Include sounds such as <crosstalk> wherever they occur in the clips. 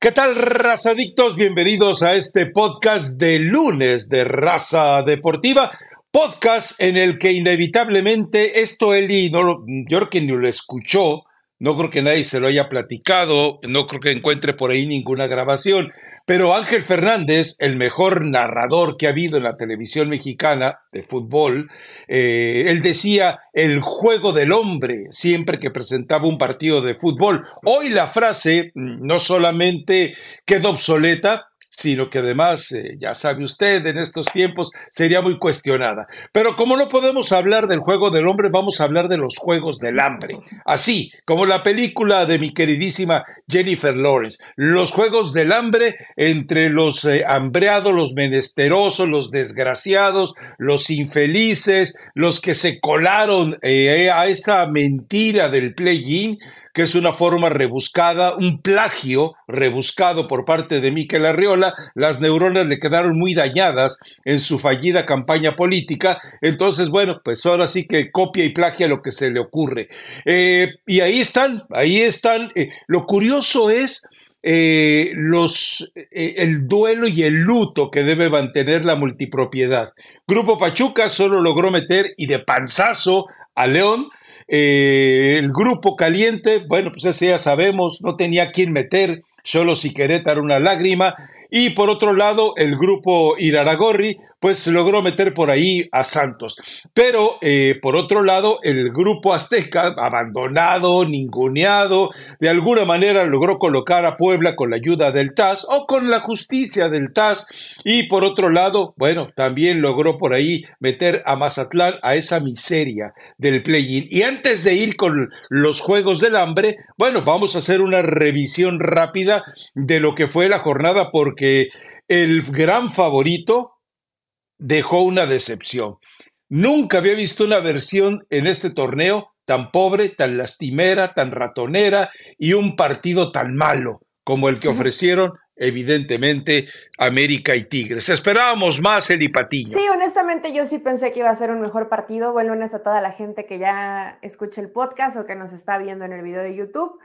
¿Qué tal, razadictos? Bienvenidos a este podcast de lunes de Raza Deportiva. Podcast en el que inevitablemente esto Eli, no yo creo que ni lo escuchó, no creo que nadie se lo haya platicado, no creo que encuentre por ahí ninguna grabación, pero Ángel Fernández, el mejor narrador que ha habido en la televisión mexicana de fútbol, eh, él decía el juego del hombre siempre que presentaba un partido de fútbol. Hoy la frase mm, no solamente quedó obsoleta, sino que además, eh, ya sabe usted, en estos tiempos sería muy cuestionada. Pero como no podemos hablar del juego del hombre, vamos a hablar de los juegos del hambre. Así como la película de mi queridísima Jennifer Lawrence, los juegos del hambre entre los eh, hambreados, los menesterosos, los desgraciados, los infelices, los que se colaron eh, a esa mentira del play-in que es una forma rebuscada, un plagio rebuscado por parte de Miquel Arriola. Las neuronas le quedaron muy dañadas en su fallida campaña política. Entonces, bueno, pues ahora sí que copia y plagia lo que se le ocurre. Eh, y ahí están, ahí están. Eh, lo curioso es... Eh, los, el duelo y el luto que debe mantener la multipropiedad. Grupo Pachuca solo logró meter y de panzazo a León eh, el grupo caliente, bueno, pues ese ya sabemos, no tenía quien meter, solo si Querétaro una lágrima. Y por otro lado, el grupo Iraragorri, pues logró meter por ahí a Santos. Pero eh, por otro lado, el grupo azteca, abandonado, ninguneado, de alguna manera logró colocar a Puebla con la ayuda del TAS o con la justicia del TAS. Y por otro lado, bueno, también logró por ahí meter a Mazatlán a esa miseria del play-in. Y antes de ir con los Juegos del Hambre, bueno, vamos a hacer una revisión rápida de lo que fue la jornada porque el gran favorito, dejó una decepción. Nunca había visto una versión en este torneo tan pobre, tan lastimera, tan ratonera y un partido tan malo como el que ofrecieron evidentemente América y Tigres. Esperábamos más el Patiño. Sí, honestamente yo sí pensé que iba a ser un mejor partido. Buen lunes a toda la gente que ya escucha el podcast o que nos está viendo en el video de YouTube.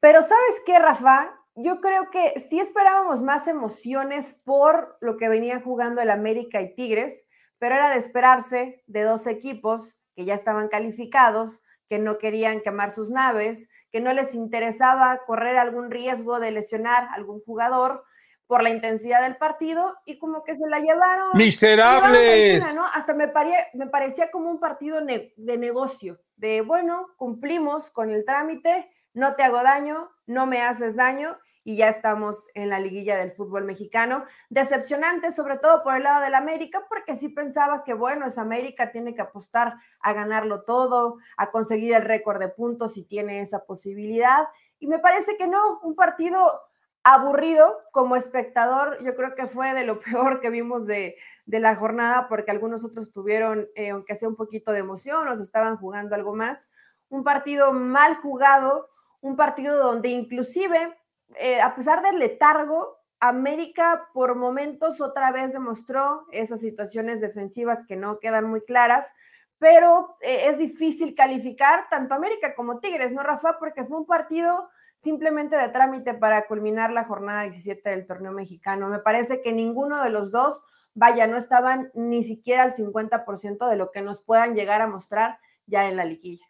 Pero ¿sabes qué, Rafa? Yo creo que sí esperábamos más emociones por lo que venía jugando el América y Tigres, pero era de esperarse de dos equipos que ya estaban calificados, que no querían quemar sus naves, que no les interesaba correr algún riesgo de lesionar a algún jugador por la intensidad del partido y como que se la llevaron. Miserables. Hasta me, me parecía como un partido de negocio, de bueno, cumplimos con el trámite, no te hago daño, no me haces daño y ya estamos en la liguilla del fútbol mexicano. Decepcionante, sobre todo por el lado del América, porque si pensabas que, bueno, es América, tiene que apostar a ganarlo todo, a conseguir el récord de puntos si tiene esa posibilidad. Y me parece que no, un partido aburrido como espectador, yo creo que fue de lo <laughs> peor que vimos de, la jornada, porque algunos otros tuvieron, eh, aunque sea un poquito de emoción, o se estaban jugando algo más. Un partido mal jugado, un partido donde inclusive, eh, a pesar del letargo, América por momentos otra vez demostró esas situaciones defensivas que no quedan muy claras, pero eh, es difícil calificar tanto América como Tigres, ¿no, Rafa? Porque fue un partido simplemente de trámite para culminar la jornada 17 del torneo mexicano. Me parece que ninguno de los dos, vaya, no estaban ni siquiera al 50% de lo que nos puedan llegar a mostrar ya en la liguilla.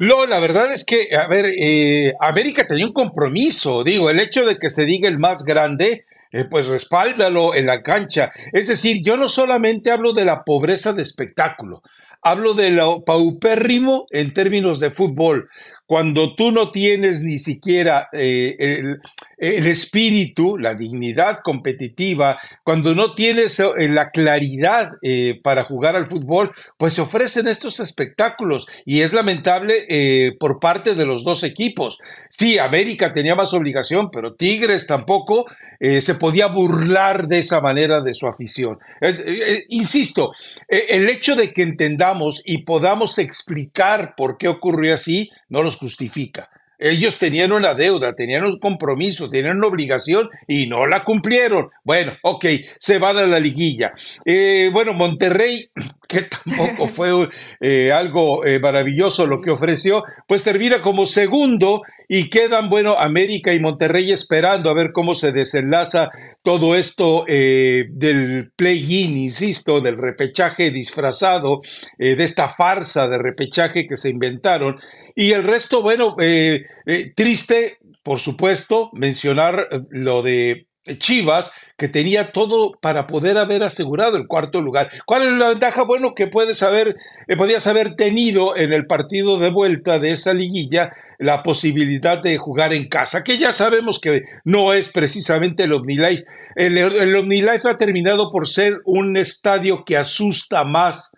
No, la verdad es que, a ver, eh, América tenía un compromiso, digo, el hecho de que se diga el más grande, eh, pues respáldalo en la cancha. Es decir, yo no solamente hablo de la pobreza de espectáculo, hablo de lo paupérrimo en términos de fútbol cuando tú no tienes ni siquiera eh, el, espíritu, la dignidad competitiva, cuando no tienes eh, la claridad eh, para jugar al fútbol, pues se ofrecen estos espectáculos y es lamentable por parte de los dos equipos. Sí, América tenía más obligación, pero Tigres tampoco se podía burlar de esa manera de su afición. insisto, el hecho de que entendamos y podamos explicar por qué ocurrió así, no los justifica. Ellos tenían una deuda, tenían un compromiso, tenían una obligación y no la cumplieron. Bueno, ok, se van a la liguilla. Eh, bueno, Monterrey, <clears throat> que tampoco <laughs> fue eh, algo eh, maravilloso lo que ofreció, pues termina como segundo y quedan, bueno, América y Monterrey esperando a ver cómo se desenlaza todo esto del play-in, insisto, del repechaje disfrazado, de esta farsa de repechaje que se inventaron y el resto, bueno, eh, eh, triste, por supuesto, mencionar eh, lo de Chivas, que tenía todo para poder haber asegurado el cuarto lugar. ¿Cuál es la ventaja? Bueno, que puedes haber, podías haber tenido en el partido de vuelta de esa liguilla la posibilidad de jugar en casa, que ya sabemos que no es precisamente el OmniLife. El, el OmniLife ha terminado por ser un estadio que asusta más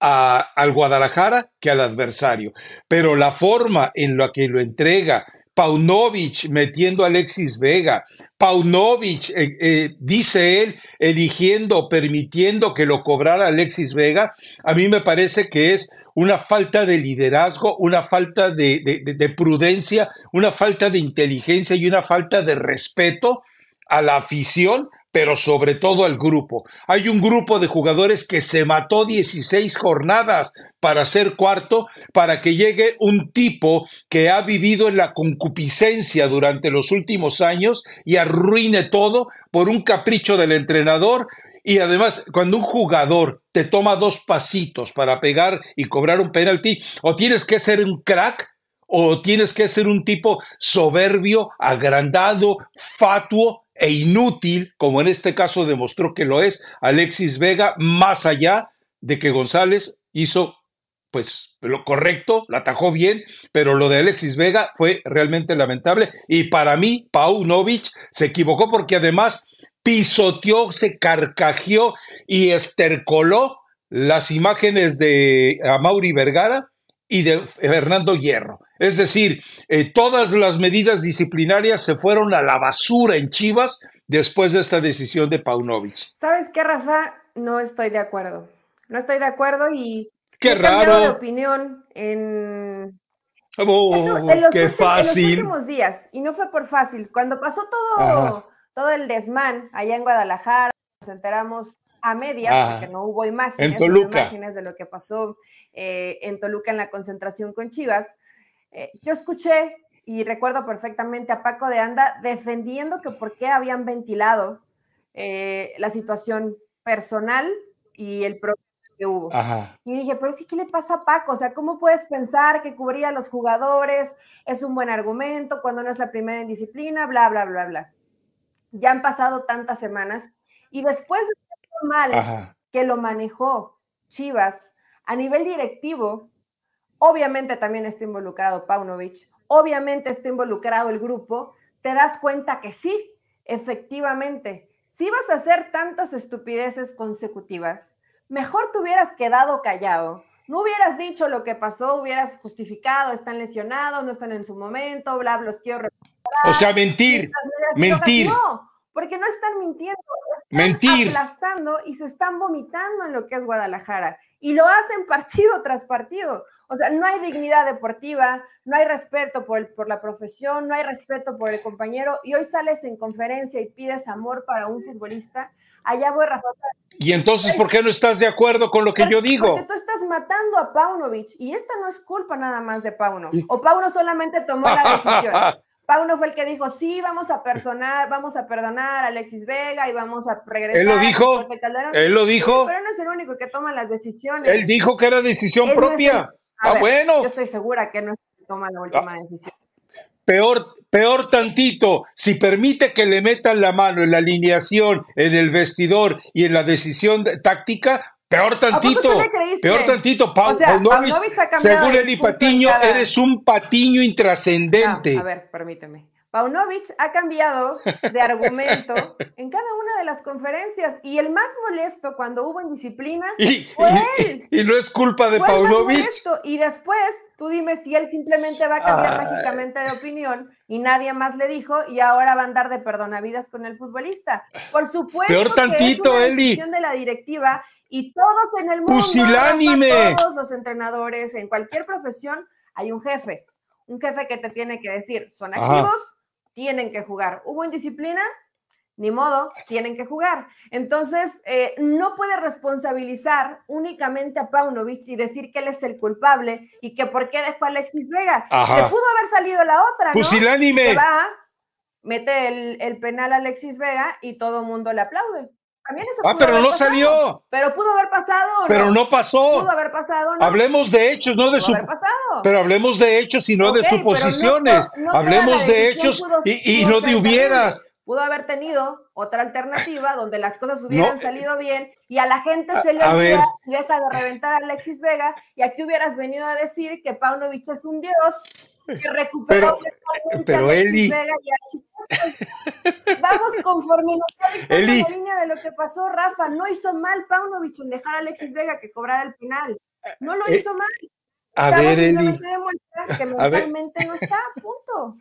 al Guadalajara que al adversario. Pero la forma en la que lo entrega, Paunovic metiendo a Alexis Vega, Paunovic, eh, eh, dice él, eligiendo, permitiendo que lo cobrara Alexis Vega, a mí me parece que es una falta de liderazgo, una falta de prudencia, una falta de inteligencia y una falta de respeto a la afición pero sobre todo al grupo. Hay un grupo de jugadores que se mató 16 jornadas para ser cuarto, para que llegue un tipo que ha vivido en la concupiscencia durante los últimos años y arruine todo por un capricho del entrenador. Y además, cuando un jugador te toma dos pasitos para pegar y cobrar un penalti, o tienes que ser un crack, o tienes que ser un tipo soberbio, agrandado, fatuo, e inútil, como en este caso demostró que lo es Alexis Vega, más allá de que González hizo pues lo correcto, la atajó bien, pero lo de Alexis Vega fue realmente lamentable y para mí Pau Novich se equivocó porque además pisoteó, se carcajeó y estercoló las imágenes de Mauri Vergara y de Fernando Hierro. Es decir, eh, todas las medidas disciplinarias se fueron a la basura en Chivas después de esta decisión de Paunovic. ¿Sabes qué, Rafa? No estoy de acuerdo. No estoy de acuerdo y qué he raro. de opinión en, oh, qué fácil. En los últimos días y no fue por fácil. Cuando pasó todo, todo el desmán allá en Guadalajara, nos enteramos a medias, porque no hubo imágenes, imágenes de lo que pasó eh, en Toluca en la concentración con Chivas. Eh, yo escuché y recuerdo perfectamente a Paco de Anda defendiendo que por qué habían ventilado eh, la situación personal y el problema que hubo. Y dije, pero sí, ¿qué le pasa a Paco? O sea, ¿cómo puedes pensar que cubría a los jugadores? Es un buen argumento cuando no es la primera en disciplina, bla, bla, bla, bla. Ya han pasado tantas semanas y después de mal que lo manejó Chivas a nivel directivo, obviamente también está involucrado Paunovic, obviamente está involucrado el grupo, te das cuenta que sí, efectivamente, si vas a hacer tantas estupideces consecutivas, mejor te hubieras quedado callado, no hubieras dicho lo que pasó, hubieras justificado, están lesionados, no están en su momento, bla, bla, los quiero O sea, mentir, mentir. No, porque no están mintiendo, están mentir. aplastando y se están vomitando en lo que es Guadalajara y lo hacen <laughs> partido tras partido. O sea, no hay dignidad deportiva, no hay respeto por, por la profesión, no hay respeto por el compañero y hoy sales en conferencia y pides amor para un futbolista. Allá voy, Rafa. Y entonces, ¿por qué no estás de acuerdo con lo que yo digo? Porque tú estás matando a Paunovic y esta no es culpa nada más de Pauno. O Pauno solamente tomó la decisión. <laughs> Pauno fue el que dijo, sí, vamos a personar, vamos a perdonar a Alexis Vega y vamos a regresar. Él lo dijo, él lo dijo. pero no es el único que toma las decisiones. Él dijo que era decisión propia. ah, bueno. Yo estoy segura que no es el que toma la última ah. decisión. Peor, peor tantito, si permite que le metan la mano en la alineación, en el vestidor y en la decisión táctica, Peor tantito, peor tantito, Pau, según Eli Patiño, eres un patiño intrascendente. a ver, permíteme. Paunovic ha cambiado de argumento <laughs> en cada una de las conferencias y el más molesto cuando hubo indisciplina fue él. Y, no es culpa de Paunovic. Y después tú dime si él simplemente va a cambiar mágicamente de opinión y nadie más le dijo y ahora va a andar de perdonavidas con el futbolista. Por supuesto Peor tantito, que es una decisión de la directiva y todos en el mundo, Pusilánime. todos los entrenadores, en cualquier profesión, hay un jefe. un jefe que te tiene que decir, son activos, tienen que jugar. ¿Hubo indisciplina? Ni modo, tienen que jugar. Entonces, eh, no puede responsabilizar únicamente a Paunovic y decir que él es el culpable y que por qué dejó a Alexis Vega. Le pudo haber salido la otra, ¿no? va, mete el, el penal a Alexis Vega y todo el mundo le aplaude ah, pero no salió. Pero pudo haber pasado. Pero no pasó. Pudo haber pasado. Hablemos de hechos, no de su. Pero hablemos de hechos y no de suposiciones. hablemos de hechos y, no de hubieras. Pudo haber tenido otra alternativa donde las cosas hubieran salido bien y a la gente se le olvida y deja de reventar a Alexis Vega y aquí hubieras venido a decir que Paunovic es un dios que recuperó pero, pero Eli. Vamos conforme nos está la línea de lo que pasó Rafa. No hizo mal Paunovic en dejar a Alexis Vega que cobrara el final no lo eh, hizo mal. a ver Eli. que <laughs> mentalmente no está punto.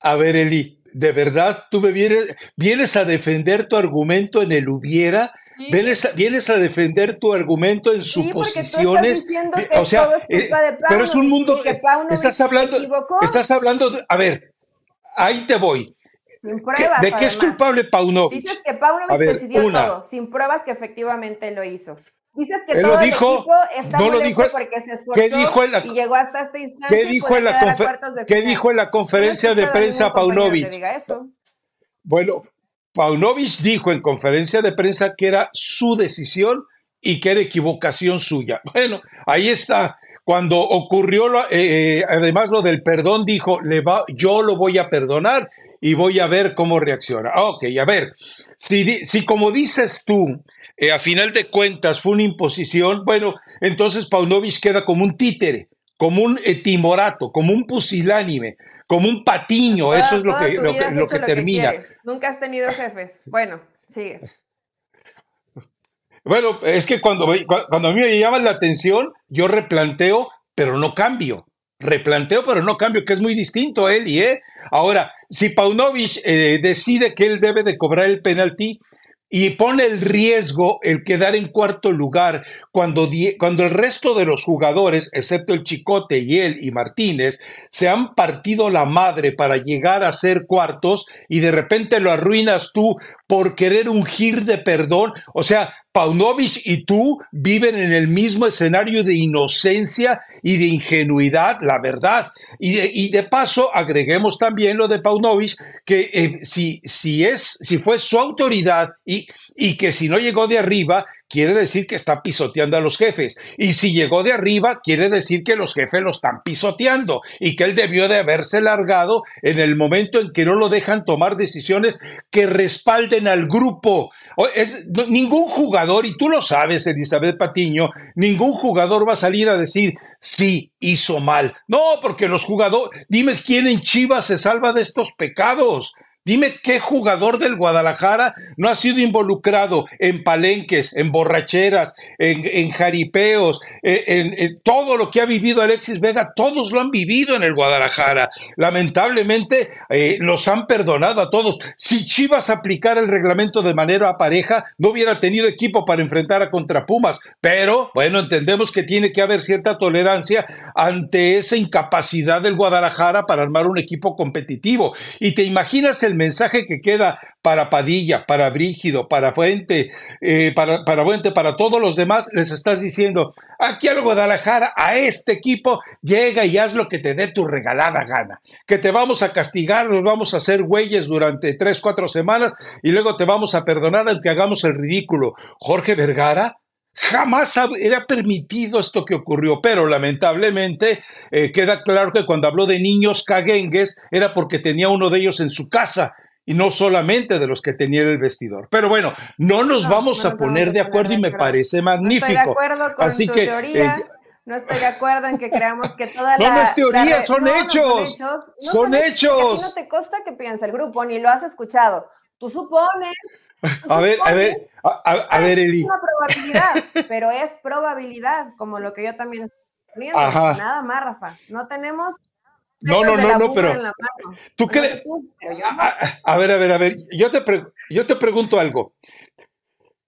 A ver Eli de verdad tú me vienes vienes a defender tu argumento en el hubiera Vienes, a, defender tu argumento en suposiciones. Sí, o sea, eh, pero es un mundo. Estás hablando, estás hablando. De, a ver, ahí te voy. Sin pruebas, ¿De qué es culpable Paunovic? Dices que Paunovic decidió todo, sin pruebas que efectivamente lo hizo. Dices que Él todo lo dijo, el equipo está no lo dijo, porque se esforzó ¿qué dijo en la, y llegó hasta esta instancia. ¿Qué dijo, en la, ¿qué dijo en la conferencia de prensa Paunovic? Bueno, Paunovic dijo en conferencia de prensa que era su decisión y que era equivocación suya. <laughs> Bueno, ahí está. Cuando ocurrió, eh, eh, además lo del perdón, dijo, le va, yo lo voy a perdonar y voy a ver cómo reacciona. Ok, a ver, si, si como dices tú, eh, a final de cuentas fue una imposición, bueno, entonces Paunovic queda como un títere, como un timorato, como un pusilánime, como un patiño, eso es lo que, lo que, termina. Nunca has tenido jefes. Bueno, sigue. <laughs> Bueno, es que cuando, cuando a mí me llaman la atención, yo replanteo, pero no cambio. Replanteo, pero no cambio, que es muy distinto a él y ¿eh? Ahora, si Paunovic eh, decide que él debe de cobrar el penalti, y pone el riesgo el quedar en cuarto lugar cuando, cuando el resto de los jugadores, excepto el Chicote y él y Martínez, se han partido la madre para llegar a ser cuartos y de repente lo arruinas tú por querer ungir de perdón. O sea, Paunovic y tú viven en el mismo escenario de inocencia y de ingenuidad, la verdad. Y de, y de paso, agreguemos también lo de Paunovic, que eh, si, si, es, si fue su autoridad y, y que si no llegó de arriba, quiere decir que está pisoteando a los jefes. Y si llegó de arriba, quiere decir que los jefes lo están pisoteando y que él debió de haberse largado en el momento en que no lo dejan tomar decisiones que respalden al grupo. Es, ningún jugador, y tú lo sabes, Elizabeth Patiño, ningún jugador va a salir a decir, sí, hizo mal. No, porque los jugadores, dime quién en Chivas se salva de estos pecados. Dime qué jugador del Guadalajara no ha sido involucrado en palenques, en borracheras, en, jaripeos, en, todo lo que ha vivido Alexis Vega. Todos lo han vivido en el Guadalajara. Lamentablemente eh, los han perdonado a todos. Si Chivas aplicara el reglamento de manera pareja, no hubiera tenido equipo para enfrentar a contra Pumas. Pero bueno, entendemos que tiene que haber cierta tolerancia ante esa incapacidad del Guadalajara para armar un equipo competitivo. Y te imaginas el mensaje que queda para Padilla, para Brígido, para Fuente, eh, para, para Fuente, para todos los demás, les estás diciendo, aquí al Guadalajara, a este equipo, llega y haz lo que te dé tu regalada gana, que te vamos a castigar, nos vamos a hacer güeyes durante tres, cuatro semanas y luego te vamos a perdonar aunque hagamos el ridículo. Jorge Vergara, Jamás era permitido esto que ocurrió, pero lamentablemente eh, queda claro que cuando habló de niños caguengues era porque tenía uno de ellos en su casa y no solamente de los que tenía en el vestidor. Pero bueno, no nos vamos a poner de acuerdo y me parece magnífico. No estoy de acuerdo con Así tu que, teoría. Eh, no estoy de acuerdo en que creamos que toda la. No, no es teoría, son, hechos. son hechos. no te consta que piensa el grupo, ni lo has escuchado. Tú supones. a ver, a ver, a, ver, Eli. Es una probabilidad, pero es probabilidad, como lo que yo también estoy poniendo. Nada más, Rafa. No tenemos. No, no, no, no, pero. ¿Tú crees? A, ver, a ver, a ver. Yo te, yo te pregunto algo.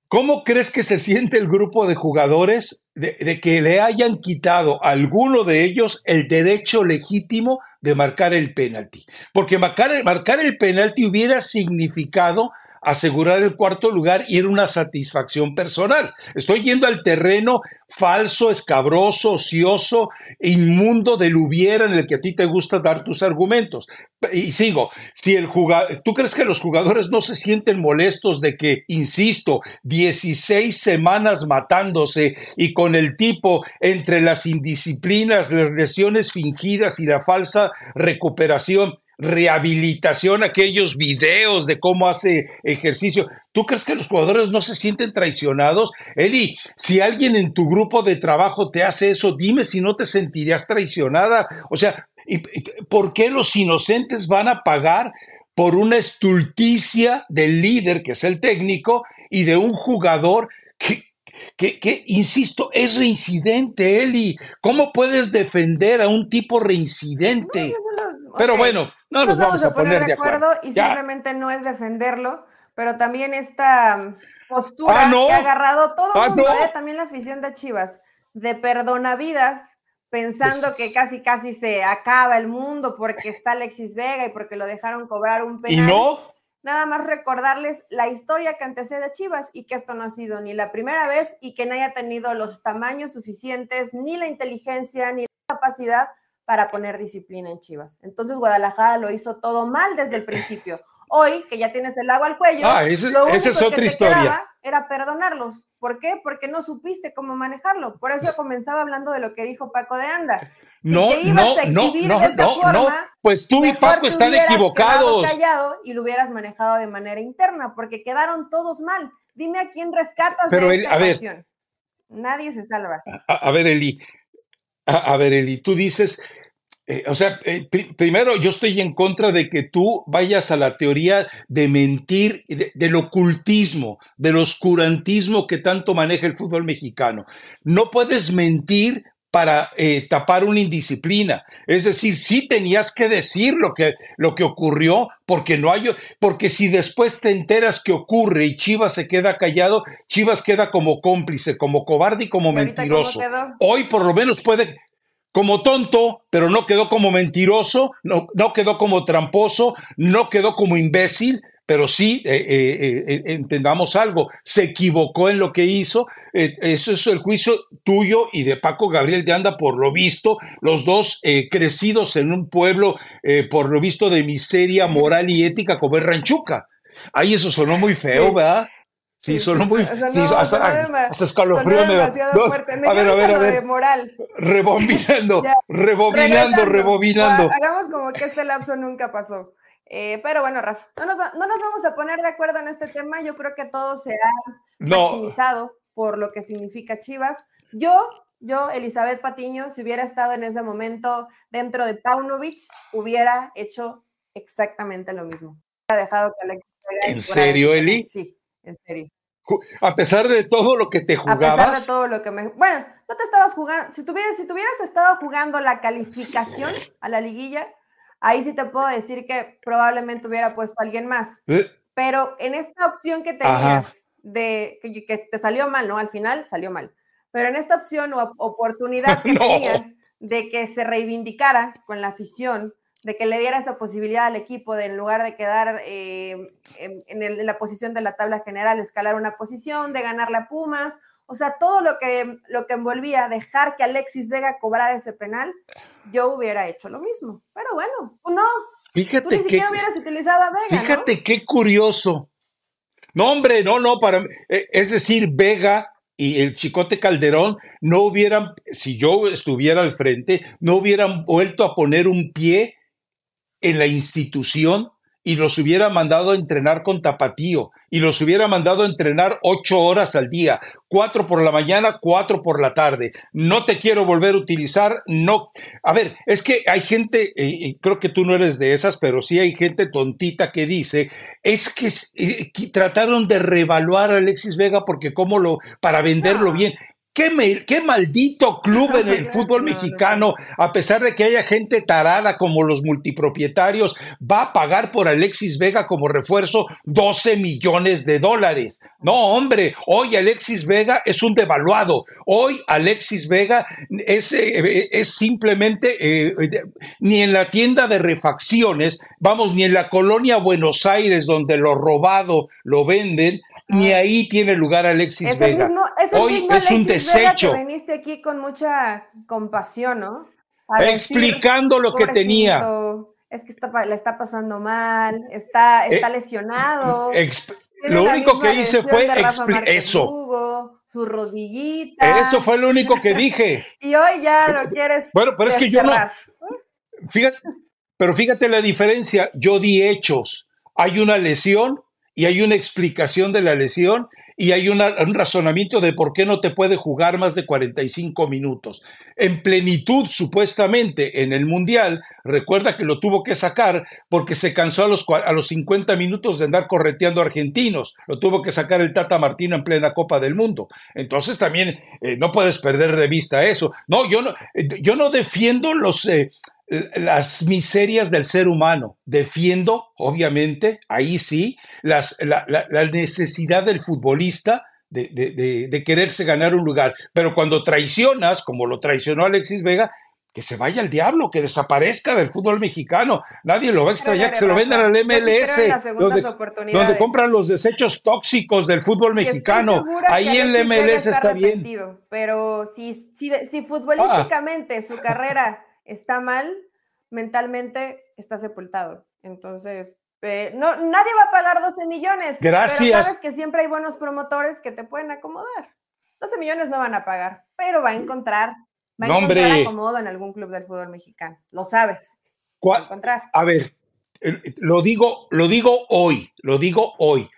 ¿Cómo crees que se siente el grupo de jugadores de, que le hayan quitado a alguno de ellos el derecho legítimo de marcar el penalti? Porque marcar, marcar el penalti hubiera significado asegurar el cuarto lugar y era una satisfacción personal. Estoy yendo al terreno falso, escabroso, ocioso, inmundo del hubiera en el que a ti te gusta dar tus argumentos. Y sigo, si el jugador, ¿tú crees que los jugadores no se sienten molestos de que, insisto, 16 semanas matándose y con el tipo entre las indisciplinas, las lesiones fingidas y la falsa recuperación, rehabilitación, aquellos videos de cómo hace ejercicio. ¿Tú crees que los jugadores no se sienten traicionados? Eli, si alguien en tu grupo de trabajo te hace eso, dime si no te sentirías traicionada. O sea, ¿por qué los inocentes van a pagar por una estulticia del líder, que es el técnico, y de un jugador que, que, insisto, es reincidente, Eli. ¿Cómo puedes defender a un tipo reincidente? Pero bueno, no nos, vamos, a poner, de acuerdo. y simplemente no es defenderlo, pero también esta mm, postura ah, que ha agarrado todo el ah, mundo, ¿eh? también la afición de Chivas, de perdonavidas, pensando pues que casi casi se acaba el mundo porque está Alexis Vega y porque lo dejaron cobrar un penal. ¿Y no? Nada más recordarles la historia que antecede a Chivas y que esto no ha sido ni la primera vez y que no haya tenido los tamaños suficientes, ni la inteligencia, ni la capacidad para poner disciplina en Chivas. Entonces Guadalajara lo hizo todo mal desde el principio. Hoy, que ya tienes el agua al cuello, ah, esa es otra historia. Era perdonarlos. ¿Por qué? Porque no supiste cómo manejarlo. Por eso <laughs> comenzaba hablando de lo que dijo Paco de Anda. <laughs> No, no, no, no, no, no. Pues tú y Paco están equivocados. Callado y lo hubieras manejado de manera interna, porque quedaron todos mal. Dime a quién rescatas Pero de esta a ver, Nadie se salva. A, ver, Eli, a, ver, Eli, tú dices, eh, o sea, eh, primero yo estoy en contra de que tú vayas a la teoría de mentir, del ocultismo, del oscurantismo que tanto maneja el fútbol mexicano. No puedes mentir para eh, tapar una indisciplina. Es decir, sí tenías que decir lo que, lo que ocurrió, porque no hay, porque si después te enteras que ocurre y Chivas se queda callado, Chivas queda como cómplice, como cobarde y como mentiroso. Hoy por lo menos puede, como tonto, pero no quedó como mentiroso, no, no quedó como tramposo, no quedó como imbécil, pero sí, eh, eh, eh, entendamos algo, se equivocó en lo que hizo, eso es el juicio tuyo y de Paco Gabriel de Anda, por lo visto, los dos crecidos en un pueblo, por lo visto, de miseria moral y ética como es Ranchuca. Ahí eso sonó muy feo, ¿verdad? Sí, sonó muy. sí, hasta, escalofrío me da. a ver, a ver, a ver. Moral. <laughs> Rebobinando, <laughs> rebobinando, rebobinando. Hagamos como que este lapso nunca pasó. Eh, pero bueno, Rafa, no nos, vamos a poner de acuerdo en este tema. Yo creo que todo se ha maximizado por lo que significa Chivas. Yo, yo, Elizabeth Patiño, si hubiera estado en ese momento dentro de Paunovic, hubiera hecho exactamente lo mismo. Hubiera dejado que ¿En serio, Eli? Sí, en serio. A pesar de todo lo que te jugabas. A pesar de todo lo que me. Bueno, no te estabas jugando. Si tuvieras, si tuvieras estado jugando la calificación a la liguilla, ahí sí te puedo decir que probablemente hubiera puesto a alguien más. Eh. Pero en esta opción que tenías de que, te salió mal, ¿no? Al final salió mal. Pero en esta opción o oportunidad que <laughs> tenías de que se reivindicara con la afición, de que le diera esa posibilidad al equipo de en lugar de quedar eh, en, la posición de la tabla general, escalar una posición, de ganar la Pumas, o sea, todo lo que, lo que envolvía dejar que Alexis Vega cobrara ese penal, yo hubiera hecho lo mismo. Pero bueno, no. Fíjate tú ni siquiera hubieras utilizado a Vega. Fíjate qué curioso. No, hombre, no, no, para eh, es decir, Vega y el Chicote Calderón no hubieran, si yo estuviera al frente, no hubieran vuelto a poner un pie en la institución y los hubiera mandado a entrenar con tapatío y los hubiera mandado a entrenar ocho horas al día, cuatro por la mañana, cuatro por la tarde. No te quiero volver a utilizar, no. A ver, es que hay gente, y creo que tú no eres de esas, pero sí hay gente tontita que dice, es que, eh, trataron de revaluar a Alexis Vega porque cómo lo, para venderlo bien. ¿Qué, maldito club en el fútbol mexicano, a pesar de que haya gente tarada como los multipropietarios, va a pagar por Alexis Vega como refuerzo 12 millones de dólares? No, hombre, hoy Alexis Vega es un devaluado. Hoy Alexis Vega es, eh, es simplemente, eh, ni en la tienda de refacciones, vamos, ni en la colonia Buenos Aires, donde lo robado lo venden, ni ahí tiene lugar Alexis Vega. Hoy es un desecho. Vega que viniste aquí con mucha compasión, ¿no? Explicando lo que tenía. Es que está, le está pasando mal, está, está eh, lesionado. lo único que hice fue eso. su rodillita. Eso fue lo único que dije. <laughs> y hoy ya lo quieres. Bueno, pero es que yo no. Fíjate, pero fíjate la diferencia. Yo di hechos. Hay una lesión y hay una explicación de la lesión y hay un razonamiento de por qué no te puede jugar más de 45 minutos. En plenitud, supuestamente, en el Mundial, recuerda que lo tuvo que sacar porque se cansó a los, a los 50 minutos de andar correteando argentinos. Lo tuvo que sacar el Tata Martino en plena Copa del Mundo. Entonces también eh, no puedes perder de vista eso. No, yo no, eh, yo no defiendo los... Eh, las miserias del ser humano. Defiendo, obviamente, ahí sí, las, la, necesidad del futbolista de, de, quererse ganar un lugar. Pero cuando traicionas, como lo traicionó Alexis Vega, que se vaya al diablo, que desaparezca del fútbol mexicano. Nadie lo va a extrañar, que se lo vendan al MLS, donde, compran los desechos tóxicos del fútbol mexicano. Ahí el MLS está, bien. Pero si, si, si futbolísticamente su carrera está mal, mentalmente está sepultado. Entonces, eh, no, nadie va a pagar 12 millones. Gracias. Pero sabes que siempre hay buenos promotores que te pueden acomodar. 12 millones no van a pagar, pero va a encontrar, va a encontrar acomodo en algún club del fútbol mexicano. Lo sabes. ¿Cuál? A, encontrar. a ver, lo digo, lo digo hoy, lo digo hoy.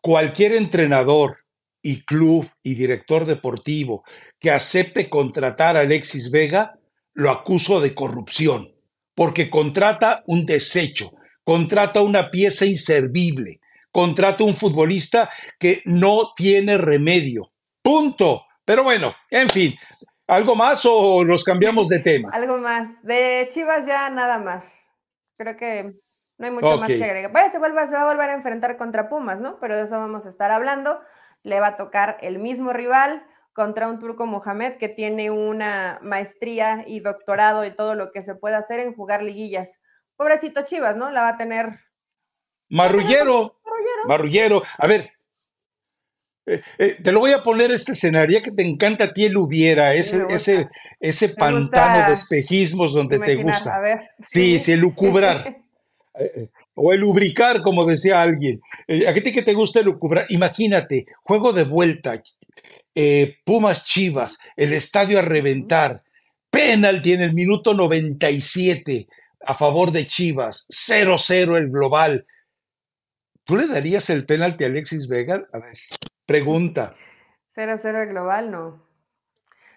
Cualquier entrenador y club y director deportivo que acepte contratar a Alexis Vega lo acuso de corrupción, porque contrata un desecho, contrata una pieza inservible, contrata un futbolista que no tiene remedio. Punto. Pero bueno, en fin, ¿algo más o nos cambiamos de tema? <laughs> Algo más. De Chivas ya nada más. Creo que no hay mucho más que agregar. Bueno, se, se va a volver a enfrentar contra Pumas, ¿no? Pero de eso vamos a estar hablando. Le va a tocar el mismo rival contra un turco Mohamed que tiene una maestría y doctorado y todo lo que se puede hacer en jugar liguillas. Pobrecito Chivas, ¿no? La va a tener. Marrullero. Marrullero. A ver, eh, eh, te lo voy a poner este escenario que te encanta a ti el hubiera, ese, ese, ese pantano de espejismos donde te gusta. Sí, sí, el lucubrar. <laughs> Eh, o el lubricar, como decía alguien. ¿A ti que te gusta el lucubrar? Imagínate, juego de vuelta, eh, Pumas Chivas, el estadio a reventar, penalti en el minuto 97 a favor de Chivas, 0-0 el global. ¿Tú le darías el penalti a Alexis Vega? A ver, pregunta. 0-0 el global, no.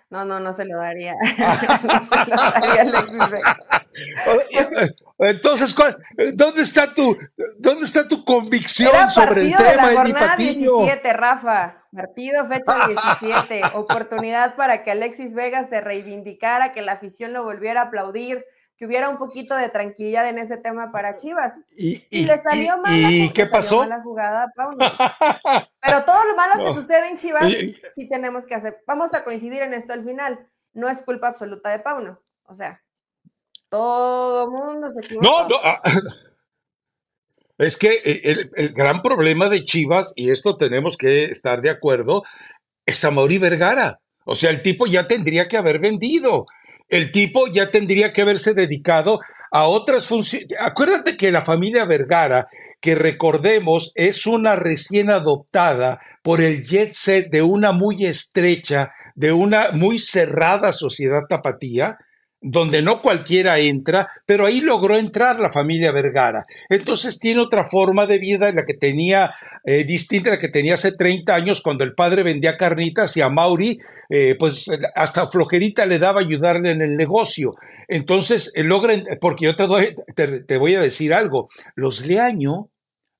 No, no, no se lo daría. <laughs> <laughs> no se lo daría a Alexis Vega. <laughs> Entonces, ¿dónde está tu, dónde está tu convicción sobre el tema, de la jornada 17, Rafa. Partido fecha <laughs> 17. Oportunidad para que Alexis Vega se reivindicara, que la afición lo volviera a aplaudir, que hubiera un poquito de tranquilidad en ese tema para Chivas. Y, le salió mal. ¿Y qué pasó? Jugada, <laughs> Pero todo lo malo que sucede en Chivas, sí tenemos que hacer. Vamos a coincidir en esto al final. No es culpa absoluta de Pauno. O sea, todo mundo se equivoca. No, no. Ah, <laughs> es que el, gran problema de Chivas, y esto tenemos que estar de acuerdo, es a Mauri Vergara. O sea, el tipo ya tendría que haber vendido. El tipo ya tendría que haberse dedicado a otras funciones. Acuérdate que la familia Vergara, que recordemos, es una recién adoptada por el jet set de una muy estrecha, de una muy cerrada sociedad tapatía, donde no cualquiera entra, pero ahí logró entrar la familia Vergara. Entonces tiene otra forma de vida la que tenía, eh, distinta a la que tenía hace 30 años cuando el padre vendía carnitas y a Mauri, eh, pues hasta flojerita le daba ayudarle en el negocio. Entonces eh, porque yo te, doy, te, voy a decir algo, los Leaño,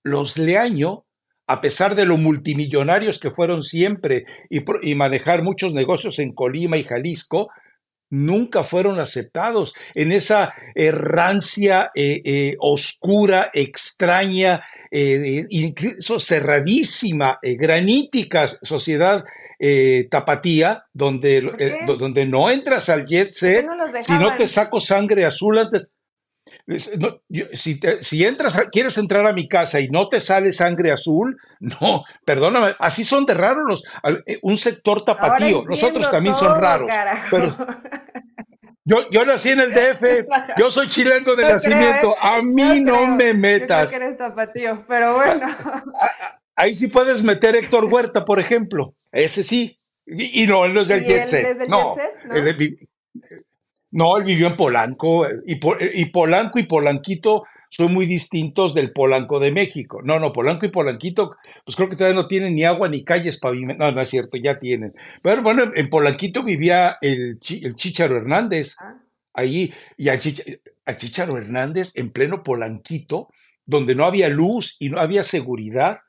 los Leaño a pesar de lo multimillonarios que fueron siempre y, manejar muchos negocios en Colima y Jalisco, nunca fueron aceptados. En esa errancia eh, eh, oscura, extraña, eh, incluso cerradísima, granítica sociedad tapatía, donde, donde no entras al jet set, si no te saco sangre azul antes, si, entras, quieres entrar a mi casa y no te sale sangre azul, <laughs> no, perdóname, así son de raros los, eh, un sector tapatío, nosotros también son raros. <laughs> yo, yo nací en el DF, <laughs> yo soy chileno de nacimiento, a mí no, me metas. Yo que eres tapatío, pero bueno. Ahí sí puedes meter Héctor Huerta, por ejemplo, ese sí. Y, no, él no es del jet set. No, no, él vivió en Polanco y, y Polanco y Polanquito son muy distintos del Polanco de México. No, no, Polanco y Polanquito, pues creo que todavía no tienen ni agua ni calles pavimentadas. No, no es cierto, ya tienen. Pero bueno, en Polanquito vivía el, el Chicharo Hernández. Ah. Ahí, y a Chicharo Hernández en pleno Polanquito, donde no había luz y no había seguridad,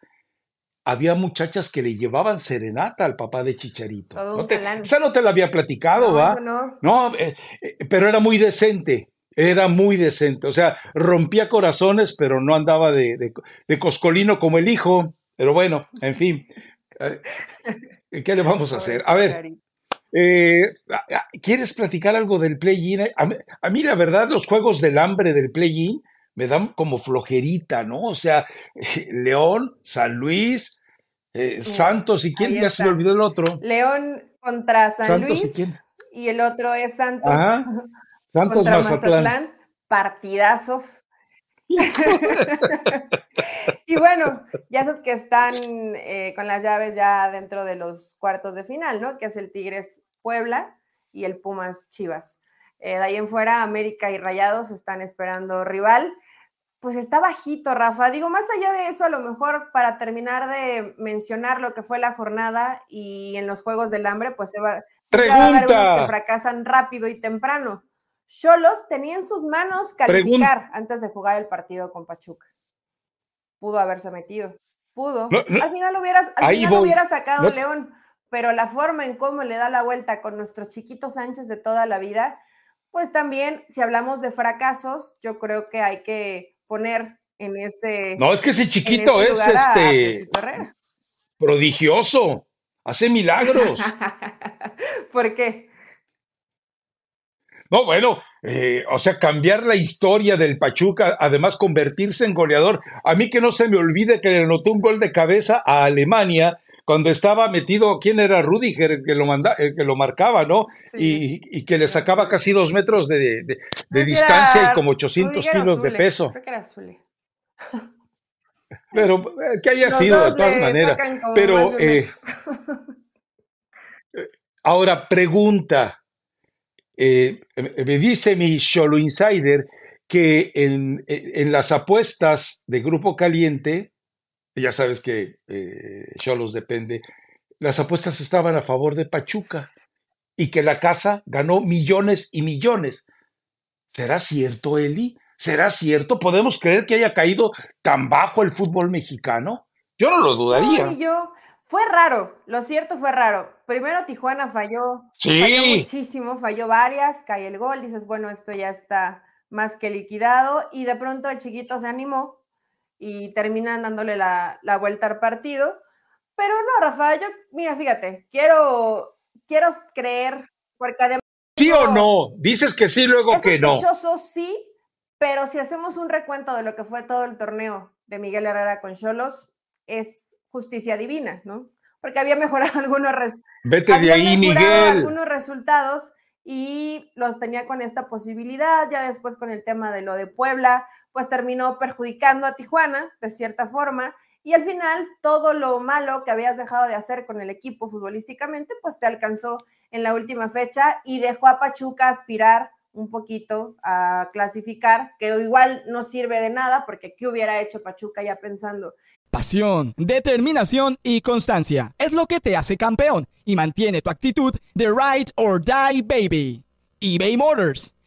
había muchachas que le llevaban serenata al papá de Chicharito. No esa no te la había platicado, ¿va? no, no eh, eh, pero era muy decente. Era muy decente. O sea, rompía corazones, pero no andaba de, coscolino como el hijo. Pero bueno, en <laughs> fin. Eh, ¿Qué le vamos a hacer? A ver. ¿Quieres platicar algo del play-in? A, mí, la verdad, los juegos del hambre del play-in me dan como flojerita, ¿no? O sea, <laughs> León, San Luis, eh, Santos y quién ya se me olvidó el otro. León contra San Luis. Y, el otro es Santos. <laughs> Santos contra Mazatlán. Partidazos. <laughs> y bueno, ya esos que están eh, con las llaves ya dentro de los cuartos de final, ¿no? Que es el Tigres Puebla y el Pumas Chivas. Eh, de ahí en fuera, América y Rayados están esperando rival pues está bajito, Rafa. Digo, más allá de eso, a lo mejor para terminar de mencionar lo que fue la jornada y en los Juegos del Hambre, pues se va, Pregunta. a haber que fracasan rápido y temprano. Cholos tenía en sus manos calificar antes de jugar el partido con Pachuca. Pudo haberse metido. Pudo. al final, hubieras, al final hubiera sacado León, pero la forma en cómo le da la vuelta con nuestros chiquitos Sánchez de toda la vida, pues también, si hablamos de fracasos, yo creo que hay que poner en ese. No, es que ese chiquito es este. prodigioso. Hace milagros. <laughs> ¿Por qué? No, bueno, eh, o sea, cambiar la historia del Pachuca, además convertirse en goleador. A mí que no se me olvide que le anotó un gol de cabeza a Alemania cuando estaba metido, ¿quién era Rudiger el que lo, manda, que lo marcaba, ¿no? Y, que le sacaba casi dos metros de, distancia y como 800 kilos de peso. Creo que era Pero eh, que haya sido de todas maneras. Pero eh, <laughs> ahora pregunta. Eh, me dice mi Sholo Insider que en, en, las apuestas de Grupo Caliente ya sabes que eh, Cholos depende, las apuestas estaban a favor de Pachuca y que la casa ganó millones y millones. ¿Será cierto, Eli? ¿Será cierto? ¿Podemos creer que haya caído tan bajo el fútbol mexicano? Yo no lo dudaría. yo, fue raro, lo cierto fue raro. Primero Tijuana falló, sí. falló muchísimo, falló varias, cae el gol, dices, bueno, esto ya está más que liquidado y de pronto el chiquito se animó y terminan dándole la, vuelta al partido. Pero no, Rafa, yo, mira, fíjate, quiero, quiero creer, porque además... ¿Sí o no? Dices que sí, luego que no. sí, pero si hacemos un recuento de lo que fue todo el torneo de Miguel Herrera con Cholos, es justicia divina, ¿no? Porque había mejorado <laughs> algunos, Vete de ahí, Miguel. algunos resultados y los tenía con esta posibilidad, ya después con el tema de lo de Puebla, pues terminó perjudicando a Tijuana de cierta forma y al final todo lo malo que habías dejado de hacer con el equipo futbolísticamente, pues te alcanzó en la última fecha y dejó a Pachuca aspirar un poquito a clasificar, que igual no sirve de nada porque ¿qué hubiera hecho Pachuca ya pensando? Pasión, determinación y constancia es lo que te hace campeón y mantiene tu actitud de ride or die baby. eBay Motors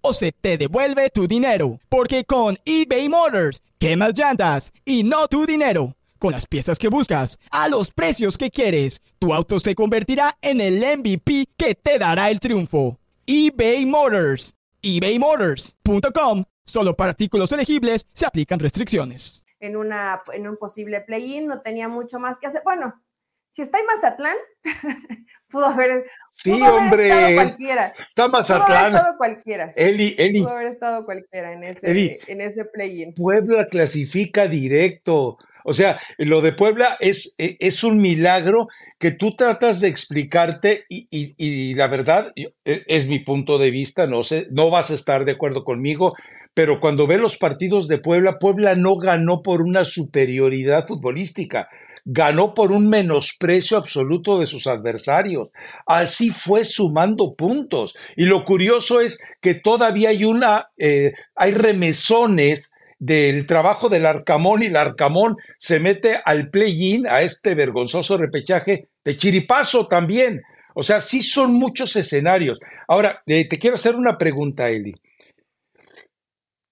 o se te devuelve tu dinero. Porque con eBay Motors, quemas llantas y no tu dinero. Con las piezas que buscas, a los precios que quieres, tu auto se convertirá en el MVP que te dará el triunfo. eBay Motors. ebaymotors.com Solo para artículos elegibles se aplican restricciones. En, en un posible play-in no tenía mucho más que hacer. Bueno, si está en Mazatlán, <laughs> pudo haber, sí, hombre, estado cualquiera. Está Mazatlán. Pudo haber estado cualquiera. Eli, Eli. Pudo haber estado cualquiera en ese, en ese play-in. Puebla clasifica directo. O sea, lo de Puebla es, e, es un milagro que tú tratas de explicarte y, y, la verdad e, es mi punto de vista, no sé, no vas a estar de acuerdo conmigo, pero cuando ve los partidos de Puebla, Puebla no ganó por una superioridad futbolística, ganó por un menosprecio absoluto de sus adversarios. Así fue sumando puntos. Y lo curioso es que todavía hay una, eh, hay remesones del trabajo del Arcamón y el Arcamón se mete al play-in, a este vergonzoso repechaje de Chiripazo también. O sea, sí son muchos escenarios. Ahora, eh, te quiero hacer una pregunta, Eli.